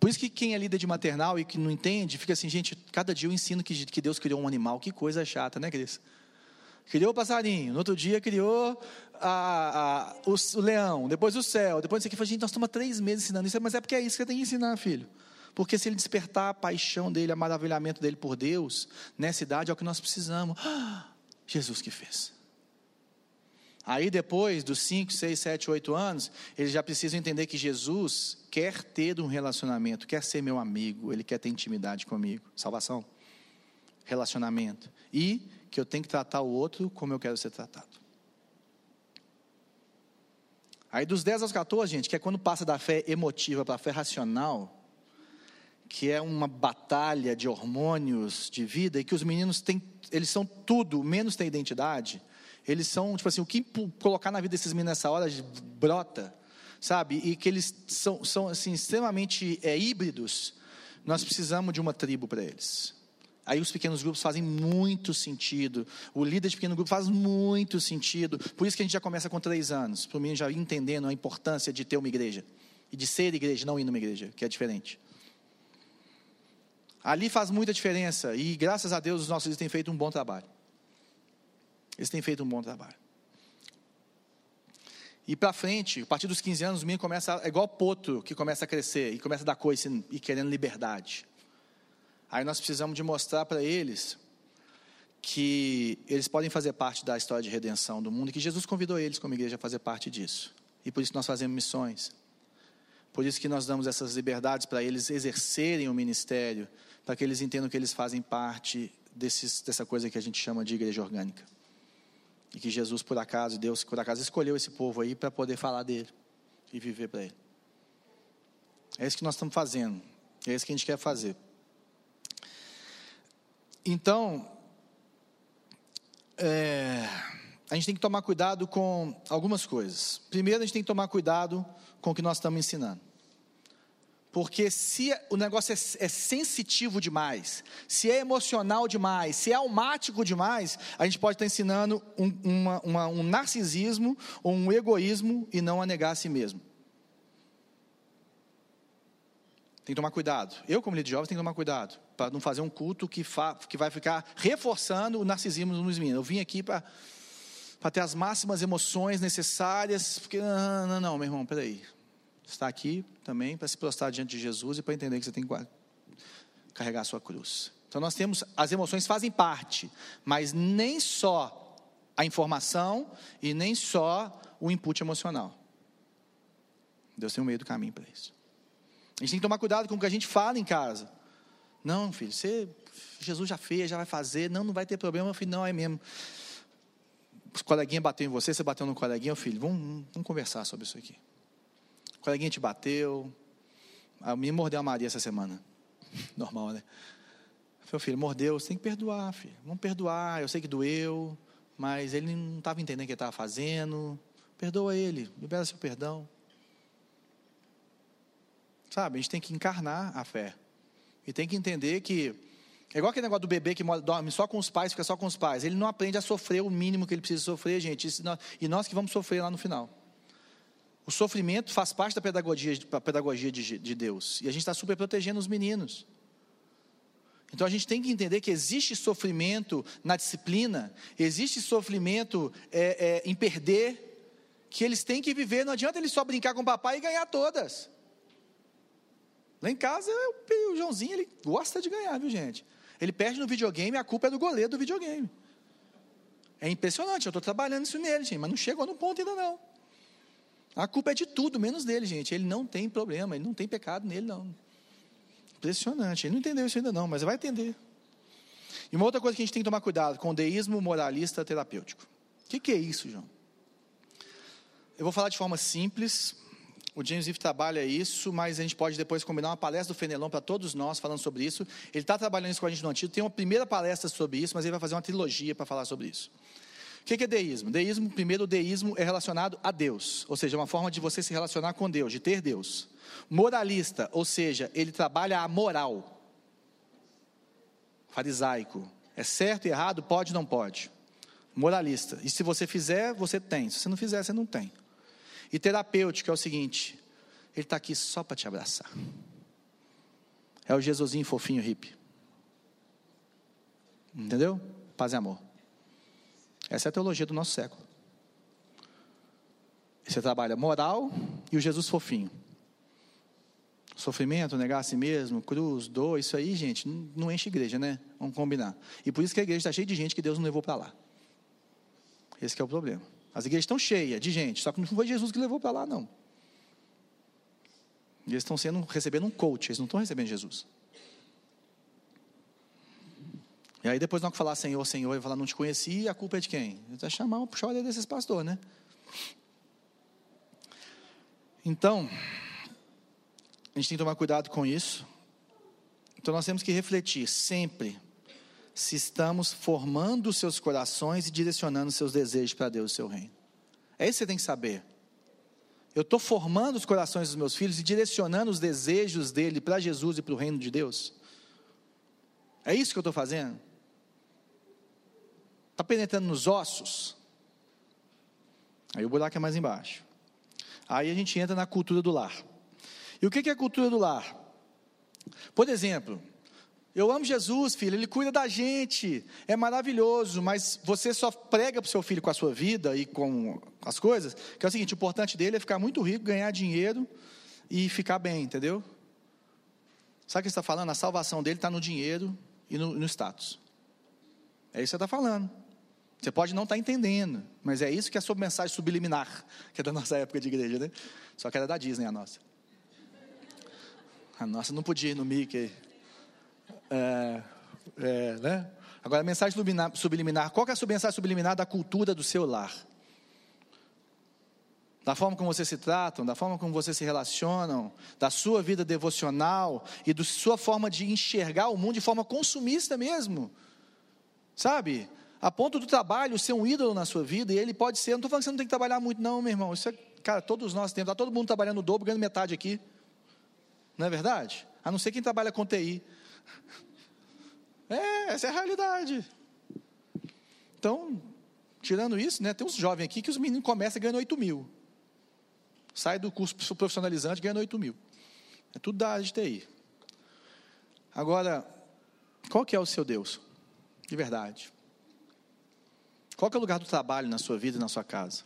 Por isso que quem é líder de maternal e que não entende, fica assim, gente, cada dia eu ensino que, que Deus criou um animal, que coisa chata, né, Cris? Criou o passarinho, no outro dia criou a, a, o, o, leão, depois o céu, depois isso aqui. Gente, nós estamos três meses ensinando isso, mas é porque é isso que você tem que ensinar, filho. Porque se ele despertar a paixão dele, a maravilhamento dele por Deus, nessa idade é o que nós precisamos. Ah, Jesus que fez. Aí depois dos 5, 6, 7, 8 anos, eles já precisam entender que Jesus quer ter um relacionamento, quer ser meu amigo, ele quer ter intimidade comigo. Salvação, relacionamento. E que eu tenho que tratar o outro como eu quero ser tratado. Aí dos 10 aos 14, gente, que é quando passa da fé emotiva para a fé racional, que é uma batalha de hormônios de vida, e que os meninos têm, eles são tudo, menos têm identidade. Eles são, tipo assim, o que colocar na vida desses meninos nessa hora brota, sabe? E que eles são, são assim, extremamente é, híbridos. Nós precisamos de uma tribo para eles. Aí os pequenos grupos fazem muito sentido. O líder de pequeno grupo faz muito sentido. Por isso que a gente já começa com três anos. Para mim, já entendendo a importância de ter uma igreja. E de ser igreja, não ir numa igreja, que é diferente. Ali faz muita diferença. E graças a Deus os nossos líderes têm feito um bom trabalho. Eles têm feito um bom trabalho. E para frente, a partir dos 15 anos, o menino começa, é igual potro que começa a crescer e começa a dar coisa e querendo liberdade. Aí nós precisamos de mostrar para eles que eles podem fazer parte da história de redenção do mundo e que Jesus convidou eles como igreja a fazer parte disso. E por isso nós fazemos missões. Por isso que nós damos essas liberdades para eles exercerem o ministério, para que eles entendam que eles fazem parte desses, dessa coisa que a gente chama de igreja orgânica. E que Jesus, por acaso, Deus, por acaso, escolheu esse povo aí para poder falar dele e viver para ele. É isso que nós estamos fazendo. É isso que a gente quer fazer. Então, é, a gente tem que tomar cuidado com algumas coisas. Primeiro, a gente tem que tomar cuidado com o que nós estamos ensinando. Porque se o negócio é, é, sensitivo demais, se é emocional demais, se é almático demais, a gente pode estar ensinando um, uma, uma, um narcisismo ou um egoísmo e não a negar a si mesmo. Tem que tomar cuidado. Eu, como líder de jovens, tenho que tomar cuidado para não fazer um culto que, fa, que vai ficar reforçando o narcisismo nos meninos. Eu vim aqui para ter as máximas emoções necessárias, porque não, não, não, meu irmão, peraí. Está aqui também para se prostrar diante de Jesus e para entender que você tem que carregar a sua cruz. Então nós temos, as emoções fazem parte, mas nem só a informação e nem só o input emocional. Deus tem um meio do caminho para isso. A gente tem que tomar cuidado com o que a gente fala em casa. Não, filho, você, Jesus já fez, já vai fazer, não, não vai ter problema. Falei, não, é mesmo. O coleguinha bateu em você, você bateu no coleguinha, filho, vamos, vamos conversar sobre isso aqui. O coleguinha te bateu, a me mordeu a Maria essa semana. Normal, né? Meu filho, mordeu, você tem que perdoar, filho. Vamos perdoar, eu sei que doeu, mas ele não estava entendendo o que ele estava fazendo. Perdoa ele, libera seu perdão. Sabe, a gente tem que encarnar a fé. E tem que entender que é igual aquele negócio do bebê que dorme só com os pais, fica só com os pais. Ele não aprende a sofrer o mínimo que ele precisa sofrer, gente. E nós que vamos sofrer lá no final. O sofrimento faz parte da pedagogia, da pedagogia de, de Deus. E a gente está super protegendo os meninos. Então a gente tem que entender que existe sofrimento na disciplina, existe sofrimento é, é, em perder, que eles têm que viver. Não adianta eles só brincar com o papai e ganhar todas. Lá em casa, o Joãozinho, ele gosta de ganhar, viu gente? Ele perde no videogame, a culpa é do goleiro do videogame. É impressionante, eu estou trabalhando isso nele, gente, mas não chegou no ponto ainda não. A culpa é de tudo, menos dele, gente. Ele não tem problema, ele não tem pecado nele, não. Impressionante. Ele não entendeu isso ainda não, mas vai entender. E uma outra coisa que a gente tem que tomar cuidado com o deísmo moralista terapêutico. O que, que é isso, João? Eu vou falar de forma simples. O James Eve trabalha isso, mas a gente pode depois combinar uma palestra do Fenelon para todos nós falando sobre isso. Ele está trabalhando isso com a gente no Antigo. Tem uma primeira palestra sobre isso, mas ele vai fazer uma trilogia para falar sobre isso. O que é deísmo? Deísmo, primeiro, o deísmo é relacionado a Deus, ou seja, uma forma de você se relacionar com Deus, de ter Deus. Moralista, ou seja, ele trabalha a moral. Farisaico, é certo errado, pode não pode. Moralista, e se você fizer, você tem, se você não fizer, você não tem. E terapêutico é o seguinte: ele está aqui só para te abraçar. É o Jesusinho fofinho hippie. Entendeu? Paz e amor. Essa é a teologia do nosso século. Você trabalha moral e o Jesus fofinho. Sofrimento, negar a si mesmo, cruz, dor, isso aí, gente, não enche igreja, né? Vamos combinar. E por isso que a igreja está cheia de gente que Deus não levou para lá. Esse é o problema. As igrejas estão cheias de gente, só que não foi Jesus que levou para lá, não. Eles estão sendo, recebendo um coach, eles não estão recebendo Jesus. E aí depois não falar Senhor, Senhor, e falar não te conheci, a culpa é de quem? Vai chamar, puxar a desses pastores, né? Então, a gente tem que tomar cuidado com isso. Então nós temos que refletir sempre se estamos formando seus corações e direcionando seus desejos para Deus e seu reino. É isso que você tem que saber. Eu estou formando os corações dos meus filhos e direcionando os desejos dele para Jesus e para o reino de Deus. É isso que eu estou fazendo? Está penetrando nos ossos? Aí o buraco é mais embaixo. Aí a gente entra na cultura do lar. E o que é a cultura do lar? Por exemplo, eu amo Jesus, filho, ele cuida da gente, é maravilhoso, mas você só prega para o seu filho com a sua vida e com as coisas, que é o seguinte: o importante dele é ficar muito rico, ganhar dinheiro e ficar bem, entendeu? Sabe o que você está falando? A salvação dele está no dinheiro e no, no status. É isso que você está falando. Você pode não estar tá entendendo, mas é isso que é a sua mensagem subliminar, que é da nossa época de igreja, né? Só que era da Disney a nossa. A nossa não podia ir no Mickey. É, é, né? Agora, a mensagem subliminar, qual é a sua mensagem subliminar da cultura do seu lar? Da forma como vocês se tratam, da forma como vocês se relacionam, da sua vida devocional e da sua forma de enxergar o mundo de forma consumista mesmo. Sabe? A ponto do trabalho ser um ídolo na sua vida, e ele pode ser, não estou falando que você não tem que trabalhar muito, não, meu irmão. Isso é, cara, todos nós temos, está todo mundo trabalhando o dobro, ganhando metade aqui. Não é verdade? A não ser quem trabalha com TI. É, essa é a realidade. Então, tirando isso, né, tem uns jovens aqui que os meninos começam ganhando 8 mil. Sai do curso profissionalizante ganhando 8 mil. É tudo da área de TI. Agora, qual que é o seu Deus? De verdade. Qual é o lugar do trabalho na sua vida e na sua casa?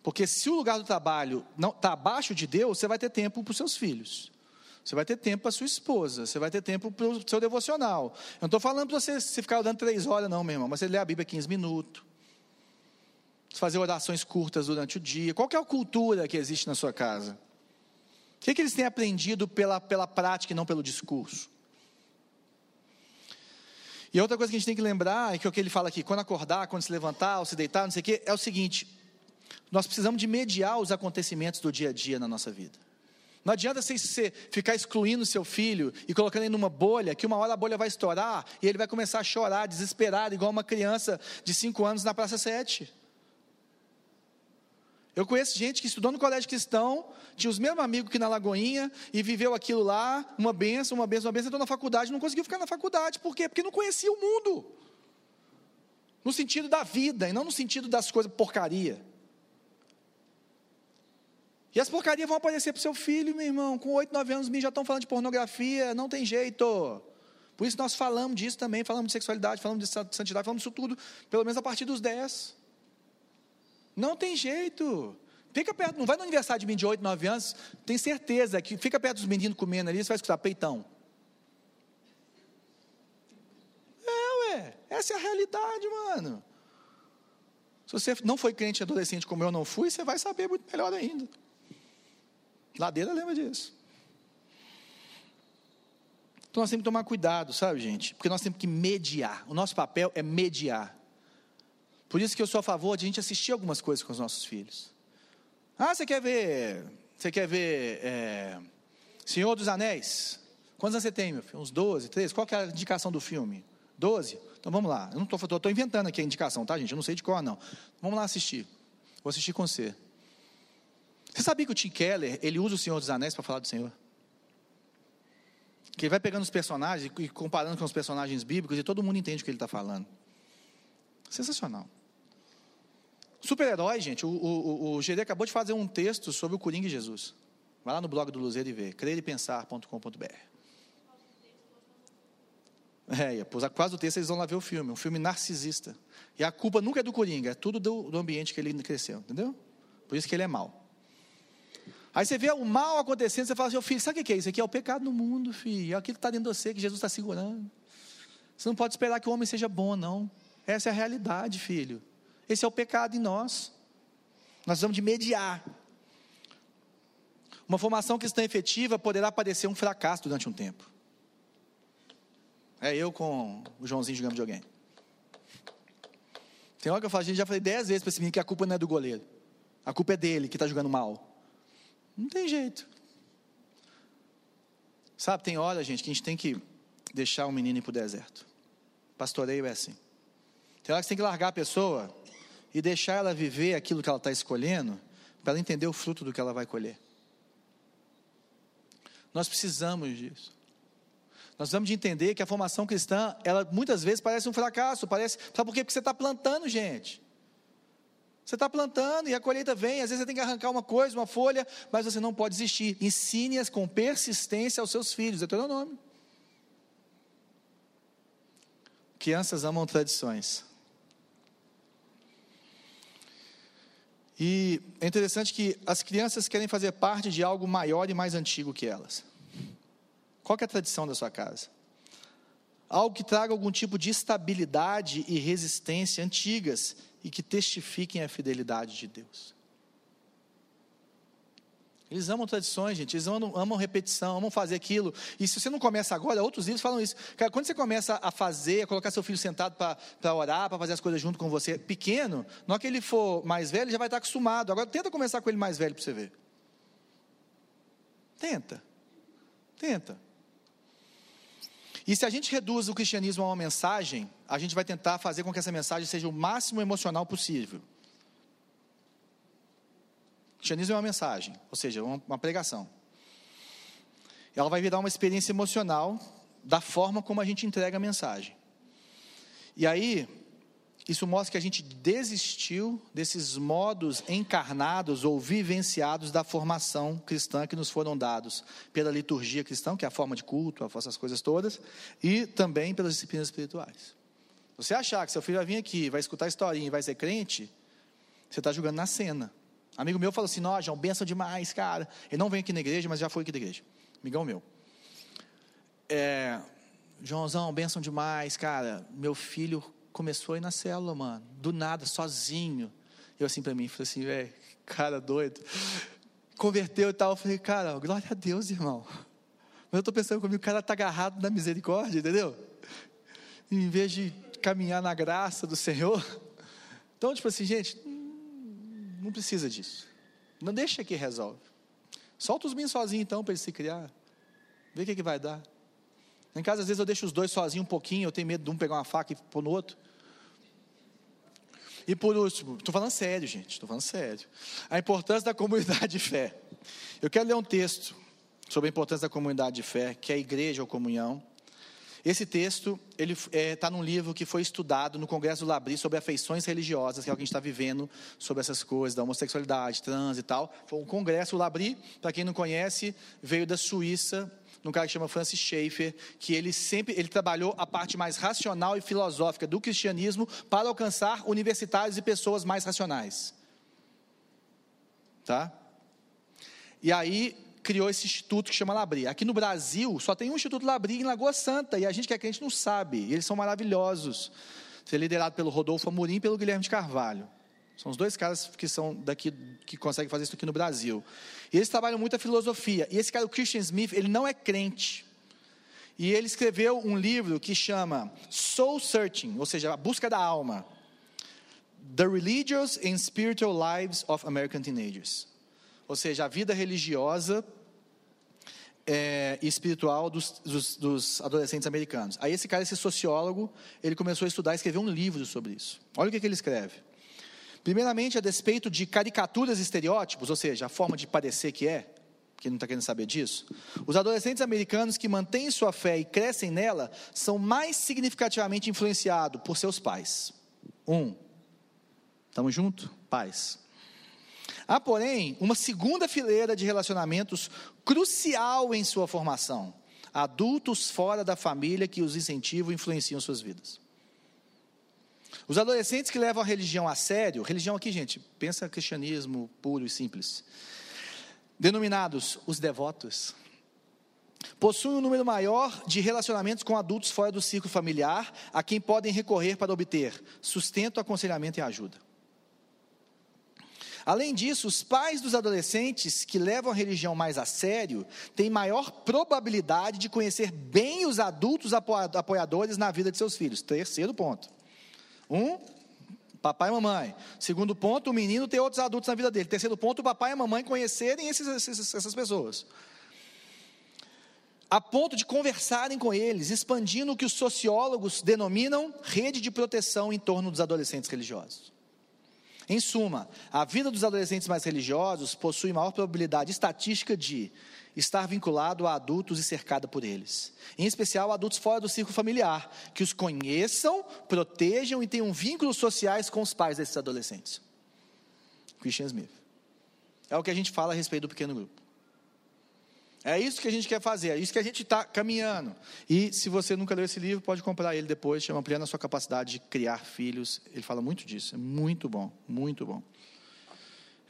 Porque se o lugar do trabalho está abaixo de Deus, você vai ter tempo para os seus filhos. Você vai ter tempo para sua esposa, você vai ter tempo para o seu devocional. Eu não estou falando para você se ficar dando três horas, não, meu irmão, mas você lê a Bíblia 15 minutos. Fazer orações curtas durante o dia. Qual é a cultura que existe na sua casa? O que, é que eles têm aprendido pela, pela prática e não pelo discurso? E outra coisa que a gente tem que lembrar é que o que ele fala aqui, quando acordar, quando se levantar, ou se deitar, não sei o quê, é o seguinte: nós precisamos de mediar os acontecimentos do dia a dia na nossa vida. Não adianta você ficar excluindo seu filho e colocando ele numa bolha, que uma hora a bolha vai estourar e ele vai começar a chorar, desesperado, igual uma criança de 5 anos na Praça 7. Eu conheço gente que estudou no colégio cristão, tinha os mesmos amigos que na Lagoinha, e viveu aquilo lá, uma benção, uma benção, uma benção, entrou na faculdade, não conseguiu ficar na faculdade. Por quê? Porque não conhecia o mundo. No sentido da vida, e não no sentido das coisas porcaria. E as porcarias vão aparecer para o seu filho, meu irmão. Com oito, nove anos, já estão falando de pornografia, não tem jeito. Por isso nós falamos disso também, falamos de sexualidade, falamos de santidade, falamos disso tudo, pelo menos a partir dos dez. Não tem jeito. Fica perto, não vai no aniversário de mim de 8, 9 anos, tem certeza que fica perto dos meninos comendo ali, você vai escutar peitão. É, ué, essa é a realidade, mano. Se você não foi crente adolescente como eu não fui, você vai saber muito melhor ainda. Ladeira lembra disso. Então nós temos que tomar cuidado, sabe, gente? Porque nós temos que mediar. O nosso papel é mediar. Por isso que eu sou a favor de a gente assistir algumas coisas com os nossos filhos. Ah, você quer ver. Você quer ver. É, Senhor dos Anéis? Quantos anos você tem, meu filho? Uns 12, 13? Qual que é a indicação do filme? 12? Então vamos lá. Eu não estou inventando aqui a indicação, tá, gente? Eu não sei de qual, não. Vamos lá assistir. Vou assistir com você. Você sabia que o Tim Keller, ele usa o Senhor dos Anéis para falar do Senhor? Que ele vai pegando os personagens e comparando com os personagens bíblicos e todo mundo entende o que ele está falando. Sensacional. Super-herói, gente. O, o, o, GD acabou de fazer um texto sobre o Coringa e Jesus. Vai lá no blog do Luzeiro e vê. crerepensar.com.br. É, ia posar quase o texto, eles vão lá ver o filme, um filme narcisista. E a culpa nunca é do Coringa, é tudo do, do ambiente que ele cresceu, entendeu? Por isso que ele é mal. Aí você vê o mal acontecendo, você fala assim, filho, sabe o que é isso? Aqui é o pecado no mundo, filho. É aquilo que está dentro de você, que Jesus está segurando. Você não pode esperar que o homem seja bom, não. Essa é a realidade, filho. Esse é o pecado em nós. Nós precisamos de mediar. Uma formação cristã efetiva poderá parecer um fracasso durante um tempo. É eu com o Joãozinho jogando videogame. Tem hora que eu falo, gente, já falei dez vezes para esse menino que a culpa não é do goleiro. A culpa é dele que está jogando mal. Não tem jeito. Sabe, tem hora, gente, que a gente tem que deixar o menino ir para o deserto. Pastoreio é assim. Tem hora que você tem que largar a pessoa e deixar ela viver aquilo que ela está escolhendo, para ela entender o fruto do que ela vai colher. Nós precisamos disso. Nós precisamos de entender que a formação cristã, ela muitas vezes parece um fracasso, parece, sabe por quê? Porque você está plantando, gente. Você está plantando e a colheita vem, às vezes você tem que arrancar uma coisa, uma folha, mas você não pode desistir. Ensine-as com persistência aos seus filhos, é teu nome. Crianças amam tradições. E é interessante que as crianças querem fazer parte de algo maior e mais antigo que elas. Qual é a tradição da sua casa? Algo que traga algum tipo de estabilidade e resistência antigas e que testifiquem a fidelidade de Deus. Eles amam tradições, gente, eles amam, amam, repetição, amam fazer aquilo. E se você não começa agora, outros livros falam isso. Cara, quando você começa a fazer, a colocar seu filho sentado para orar, para fazer as coisas junto com você, pequeno, na hora que ele for mais velho, ele já vai estar acostumado. Agora tenta começar com ele mais velho para você ver. Tenta. Tenta. E se a gente reduz o cristianismo a uma mensagem, a gente vai tentar fazer com que essa mensagem seja o máximo emocional possível. Cristianismo é uma mensagem, ou seja, uma, uma pregação. Ela vai virar uma experiência emocional da forma como a gente entrega a mensagem. E aí, isso mostra que a gente desistiu desses modos encarnados ou vivenciados da formação cristã que nos foram dados pela liturgia cristã, que é a forma de culto, essas coisas todas, e também pelas disciplinas espirituais. Você achar que seu filho vai vir aqui, vai escutar a historinha e vai ser crente, você está jogando na cena. Amigo meu falou assim: Nó, João, benção demais, cara. Ele não vem aqui na igreja, mas já foi aqui da igreja. Amigão meu. É, Joãozão, benção demais, cara. Meu filho começou a ir na célula, mano, do nada, sozinho. Eu assim para mim, falei assim, velho, cara doido. Converteu e tal, eu falei, cara, glória a Deus, irmão. Mas eu estou pensando comigo, o cara está agarrado na misericórdia, entendeu? Em vez de caminhar na graça do Senhor. Então, tipo assim, gente, não precisa disso. Não deixa que resolve. Solta os meninos sozinhos então para eles se criar. Vê o que, que vai dar. Em casa, às vezes, eu deixo os dois sozinhos um pouquinho, eu tenho medo de um pegar uma faca e pôr no outro. E por último, estou falando sério, gente, estou falando sério. A importância da comunidade de fé. Eu quero ler um texto sobre a importância da comunidade de fé, que é a igreja ou comunhão. Esse texto ele está é, tá num livro que foi estudado no Congresso do Labri sobre afeições religiosas, que é o que a gente está vivendo sobre essas coisas, da homossexualidade, trans e tal. Foi um congresso, o Labri, para quem não conhece, veio da Suíça, num cara que chama Francis Schaeffer, que ele sempre ele trabalhou a parte mais racional e filosófica do cristianismo para alcançar universitários e pessoas mais racionais. Tá? E aí criou esse instituto que chama Labri. Aqui no Brasil só tem um instituto Labri em Lagoa Santa e a gente que é crente não sabe. Eles são maravilhosos. É liderado pelo Rodolfo Amorim e pelo Guilherme de Carvalho. São os dois caras que são daqui, que conseguem fazer isso aqui no Brasil. E eles trabalham muito a filosofia. E esse cara, o Christian Smith, ele não é crente. E ele escreveu um livro que chama Soul Searching, ou seja, a busca da alma. The Religious and Spiritual Lives of American Teenagers. Ou seja, a vida religiosa é, espiritual dos, dos, dos, adolescentes americanos. Aí esse cara, esse sociólogo, ele começou a estudar e escrever um livro sobre isso. Olha o que, que ele escreve. Primeiramente, a despeito de caricaturas e estereótipos, ou seja, a forma de parecer que é, que não está querendo saber disso, os adolescentes americanos que mantêm sua fé e crescem nela são mais significativamente influenciados por seus pais. Um, estamos juntos? Pais. Há, porém, uma segunda fileira de relacionamentos crucial em sua formação: adultos fora da família que os incentivam e influenciam suas vidas. Os adolescentes que levam a religião a sério, religião aqui, gente, pensa cristianismo puro e simples, denominados os devotos, possuem um número maior de relacionamentos com adultos fora do círculo familiar, a quem podem recorrer para obter sustento, aconselhamento e ajuda. Além disso, os pais dos adolescentes que levam a religião mais a sério têm maior probabilidade de conhecer bem os adultos apoiadores na vida de seus filhos. Terceiro ponto. Um, papai e mamãe. Segundo ponto, o menino ter outros adultos na vida dele. Terceiro ponto, o papai e a mamãe conhecerem esses, esses, essas pessoas. A ponto de conversarem com eles, expandindo o que os sociólogos denominam rede de proteção em torno dos adolescentes religiosos. Em suma, a vida dos adolescentes mais religiosos possui maior probabilidade estatística de estar vinculado a adultos e cercada por eles. Em especial, adultos fora do círculo familiar, que os conheçam, protejam e tenham vínculos sociais com os pais desses adolescentes. Christian Smith. É o que a gente fala a respeito do pequeno grupo. É isso que a gente quer fazer, é isso que a gente está caminhando. E se você nunca leu esse livro, pode comprar ele depois, chama Ampliando a Sua Capacidade de Criar Filhos. Ele fala muito disso, é muito bom, muito bom.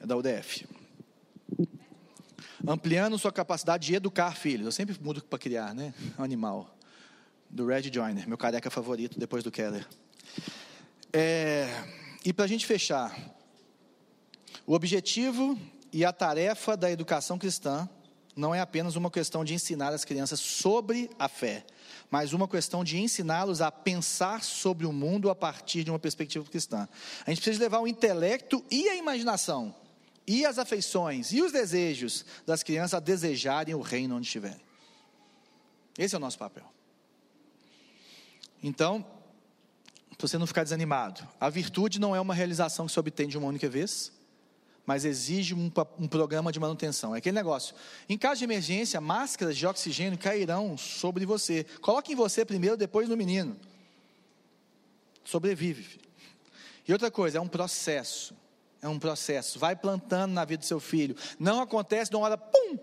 É da UDF. Ampliando sua capacidade de educar filhos. Eu sempre mudo para criar, né? Animal. Do Red Joyner, meu careca favorito depois do Keller. É, e para a gente fechar, o objetivo e a tarefa da educação cristã não é apenas uma questão de ensinar as crianças sobre a fé, mas uma questão de ensiná-los a pensar sobre o mundo a partir de uma perspectiva cristã. A gente precisa levar o intelecto e a imaginação, e as afeições e os desejos das crianças a desejarem o reino onde estiverem. Esse é o nosso papel. Então, para você não ficar desanimado, a virtude não é uma realização que se obtém de uma única vez, mas exige um, um, programa de manutenção. É aquele negócio. Em caso de emergência, máscaras de oxigênio cairão sobre você. Coloque em você primeiro, depois no menino. Sobrevive. E outra coisa, é um processo. É um processo. Vai plantando na vida do seu filho. Não acontece de uma hora, pum!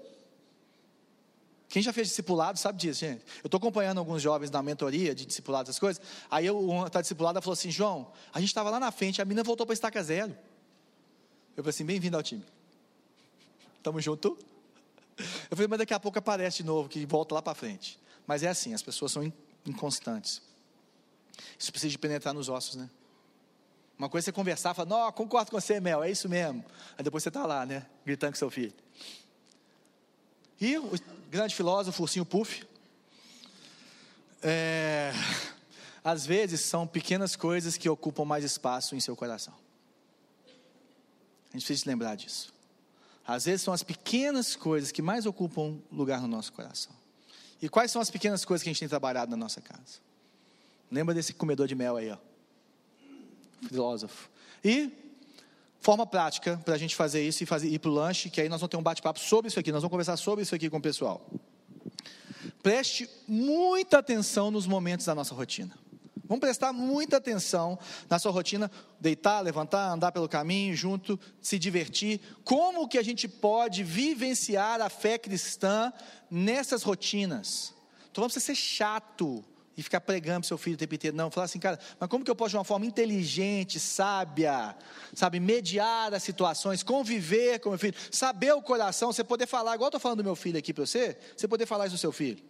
Quem já fez discipulado sabe disso, gente. Eu estou acompanhando alguns jovens na mentoria de discipulado, essas coisas. Aí o está discipulado falou assim: João, a gente estava lá na frente, a menina voltou para estaca zero. Eu falei assim: bem-vindo ao time. Tamo junto? Eu falei, mas daqui a pouco aparece de novo, que volta lá para frente. Mas é assim, as pessoas são inconstantes. Isso precisa de penetrar nos ossos, né? Uma coisa é você conversar, falar, não, concordo com você, Mel, é isso mesmo. Aí depois você está lá, né? Gritando com seu filho. E o grande filósofo, Ursinho Puff, é, às vezes são pequenas coisas que ocupam mais espaço em seu coração. A gente precisa lembrar disso. Às vezes são as pequenas coisas que mais ocupam lugar no nosso coração. E quais são as pequenas coisas que a gente tem trabalhado na nossa casa? Lembra desse comedor de mel aí, ó. Filósofo. E forma prática para a gente fazer isso e fazer, ir para o lanche, que aí nós vamos ter um bate-papo sobre isso aqui, nós vamos conversar sobre isso aqui com o pessoal. Preste muita atenção nos momentos da nossa rotina. Vamos prestar muita atenção na sua rotina, deitar, levantar, andar pelo caminho, junto, se divertir. Como que a gente pode vivenciar a fé cristã nessas rotinas? Então vamos ser chato e ficar pregando para seu filho o tempo inteiro. Não, falar assim, cara, mas como que eu posso de uma forma inteligente, sábia, sabe, mediar as situações, conviver com o meu filho, saber o coração, você poder falar, igual eu estou falando do meu filho aqui para você, você poder falar isso do seu filho.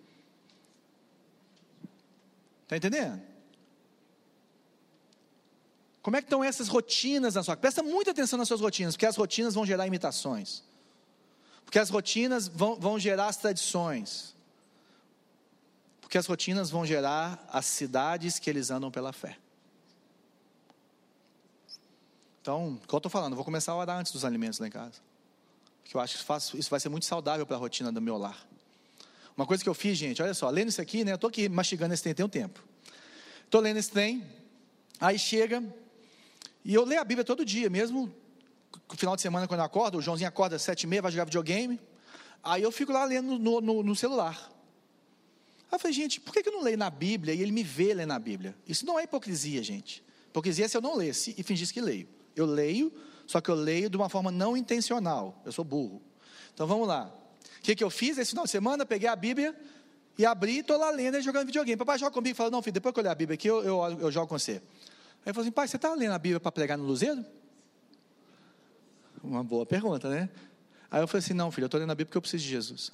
Está entendendo? Como é que estão essas rotinas na sua casa? Presta muita atenção nas suas rotinas, porque as rotinas vão gerar imitações. Porque as rotinas vão, vão gerar as tradições. Porque as rotinas vão gerar as cidades que eles andam pela fé. Então, como eu estou falando, vou começar a orar antes dos alimentos lá em casa. Porque eu acho que isso vai ser muito saudável para a rotina do meu lar. Uma coisa que eu fiz, gente, olha só, lendo isso aqui, né? Eu estou aqui mastigando esse trem tem um tempo. Estou lendo esse trem, aí chega, e eu leio a Bíblia todo dia, mesmo no final de semana quando eu acordo, o Joãozinho acorda às sete e meia, vai jogar videogame, aí eu fico lá lendo no, no, no celular. Aí eu falei, gente, por que eu não leio na Bíblia e ele me vê ler na Bíblia? Isso não é hipocrisia, gente. Hipocrisia é se eu não lesse e fingisse que leio. Eu leio, só que eu leio de uma forma não intencional. Eu sou burro. Então vamos lá. O que, que eu fiz esse final de semana? Peguei a Bíblia e abri, estou lá lendo e jogando videogame. Papai joga comigo e fala: Não, filho, depois que eu ler a Bíblia aqui, eu, eu, eu jogo com você. Aí ele falou assim: Pai, você está lendo a Bíblia para pregar no Luzeiro? Uma boa pergunta, né? Aí eu falei assim: Não, filho, eu estou lendo a Bíblia porque eu preciso de Jesus.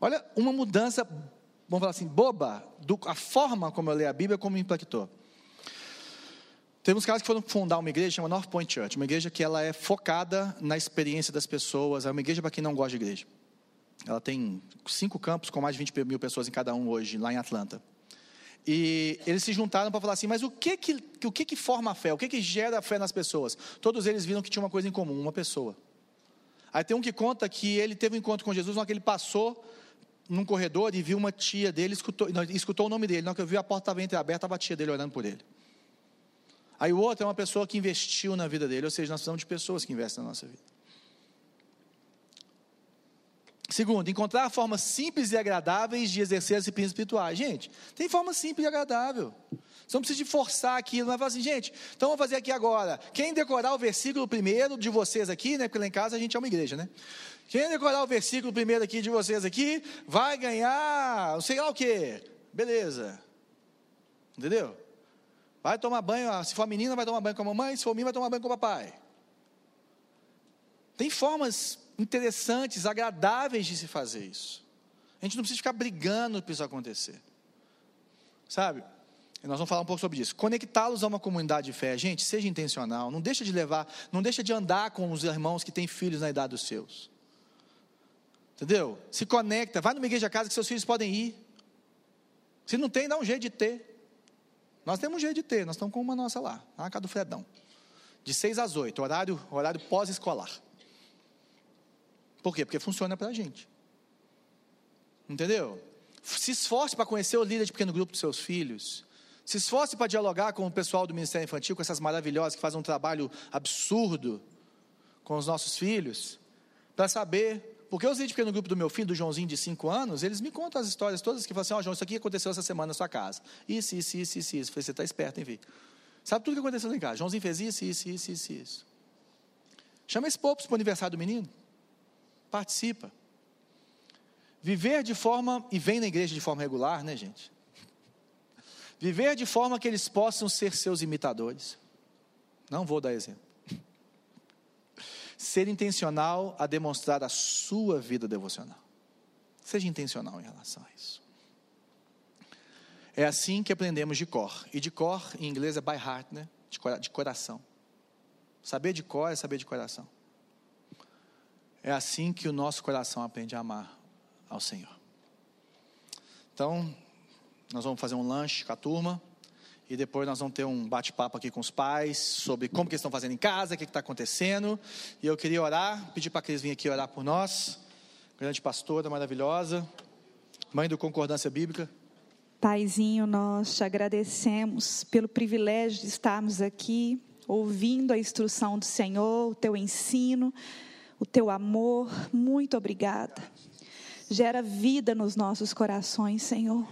Olha, uma mudança, vamos falar assim, boba, do, a forma como eu leio a Bíblia, como me impactou. Temos caras que foram fundar uma igreja chamada North Point Church, uma igreja que ela é focada na experiência das pessoas, é uma igreja para quem não gosta de igreja. Ela tem cinco campos com mais de 20 mil pessoas em cada um hoje, lá em Atlanta. E eles se juntaram para falar assim, mas o que que, o que que forma a fé? O que que gera a fé nas pessoas? Todos eles viram que tinha uma coisa em comum, uma pessoa. Aí tem um que conta que ele teve um encontro com Jesus, na hora que ele passou num corredor e viu uma tia dele, escutou, escutou o nome dele. Na hora que eu vi a porta estava entreaberta, estava a tia dele orando por ele. Aí o outro é uma pessoa que investiu na vida dele, ou seja, nós precisamos de pessoas que investem na nossa vida. Segundo, encontrar formas simples e agradáveis de exercer as disciplinas espirituais. Gente, tem forma simples e agradável. Você não precisa de forçar aquilo, mas falar assim, gente, então vamos fazer aqui agora. Quem decorar o versículo primeiro de vocês aqui, né? Porque lá em casa a gente é uma igreja, né? Quem decorar o versículo primeiro aqui de vocês aqui, vai ganhar, sei lá o que. Beleza. Entendeu? Vai tomar banho, se for menina, vai tomar banho com a mamãe, se for menino, vai tomar banho com o papai. Tem formas interessantes, agradáveis de se fazer isso. A gente não precisa ficar brigando para isso acontecer. Sabe? E nós vamos falar um pouco sobre isso. Conectá-los a uma comunidade de fé. Gente, seja intencional. Não deixa de levar, não deixa de andar com os irmãos que têm filhos na idade dos seus. Entendeu? Se conecta. Vai numa igreja casa que seus filhos podem ir. Se não tem, dá um jeito de ter. Nós temos um jeito de ter, nós estamos com uma nossa lá, na casa do Fredão. De 6 às 8, horário, horário pós-escolar. Por quê? Porque funciona para a gente. Entendeu? Se esforce para conhecer o líder de pequeno grupo dos seus filhos. Se esforce para dialogar com o pessoal do Ministério Infantil, com essas maravilhosas que fazem um trabalho absurdo com os nossos filhos, para saber porque os vídeos no grupo do meu filho, do Joãozinho de 5 anos, eles me contam as histórias todas que falam assim, ó oh, João, isso aqui aconteceu essa semana na sua casa. Isso, isso, isso, isso, isso. Falei, você está esperto, hein, filho? Sabe tudo que aconteceu lá em casa. Joãozinho fez isso, isso, isso, isso, isso. Chama esse povo para o aniversário do menino. Participa. Viver de forma, e vem na igreja de forma regular, né, gente? Viver de forma que eles possam ser seus imitadores. Não vou dar exemplo ser intencional a demonstrar a sua vida devocional. Seja intencional em relação a isso. É assim que aprendemos de cor. E de cor, em inglês, é by heart, né? De coração. Saber de cor é saber de coração. É assim que o nosso coração aprende a amar ao Senhor. Então, nós vamos fazer um lanche com a turma. E depois nós vamos ter um bate-papo aqui com os pais sobre como que eles estão fazendo em casa, o que está acontecendo. E eu queria orar, pedir para que eles venham aqui orar por nós. Grande pastora maravilhosa, mãe do Concordância Bíblica. Paizinho, nós te agradecemos pelo privilégio de estarmos aqui, ouvindo a instrução do Senhor, o teu ensino, o teu amor. Muito obrigada. Gera vida nos nossos corações, Senhor.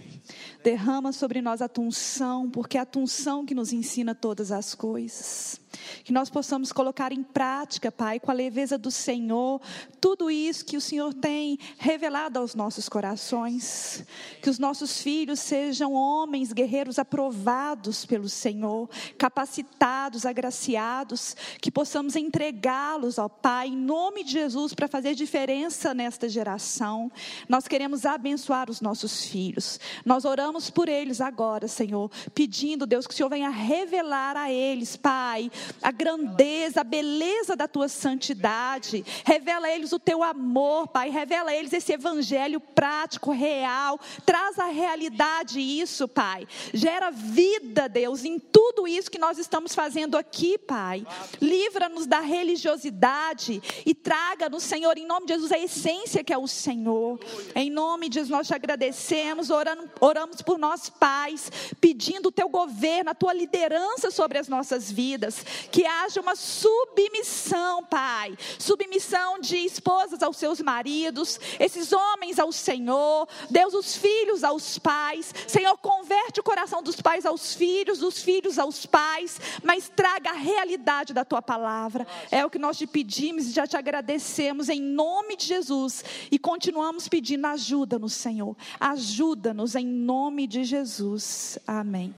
Derrama sobre nós a tunção, porque é a tunção que nos ensina todas as coisas. Que nós possamos colocar em prática, Pai, com a leveza do Senhor, tudo isso que o Senhor tem revelado aos nossos corações. Que os nossos filhos sejam homens, guerreiros aprovados pelo Senhor, capacitados, agraciados, que possamos entregá-los ao Pai, em nome de Jesus, para fazer diferença nesta geração. Nós queremos abençoar os nossos filhos. Nós oramos por eles agora, Senhor, pedindo, Deus, que o Senhor venha revelar a eles, Pai, a grandeza, a beleza da tua santidade. Revela a eles o teu amor, Pai. Revela a eles esse evangelho prático, real. Traz a realidade isso, Pai. Gera vida, Deus, em tudo isso que nós estamos fazendo aqui, Pai. Livra-nos da religiosidade e traga-nos, Senhor, em nome de Jesus, a essência que é o Senhor. Em nome de Jesus, nós te agradecemos, orando, oramos por nós pais, pedindo o teu governo, a tua liderança sobre as nossas vidas que haja uma submissão, Pai, submissão de esposas aos seus maridos, esses homens ao Senhor, Deus, os filhos aos pais, Senhor, converte o coração dos pais aos filhos, dos filhos aos pais, mas traga a realidade da tua palavra, é o que nós te pedimos e já te agradecemos em nome de Jesus. E continuamos pedindo ajuda no Senhor, ajuda-nos em nome de Jesus, amém.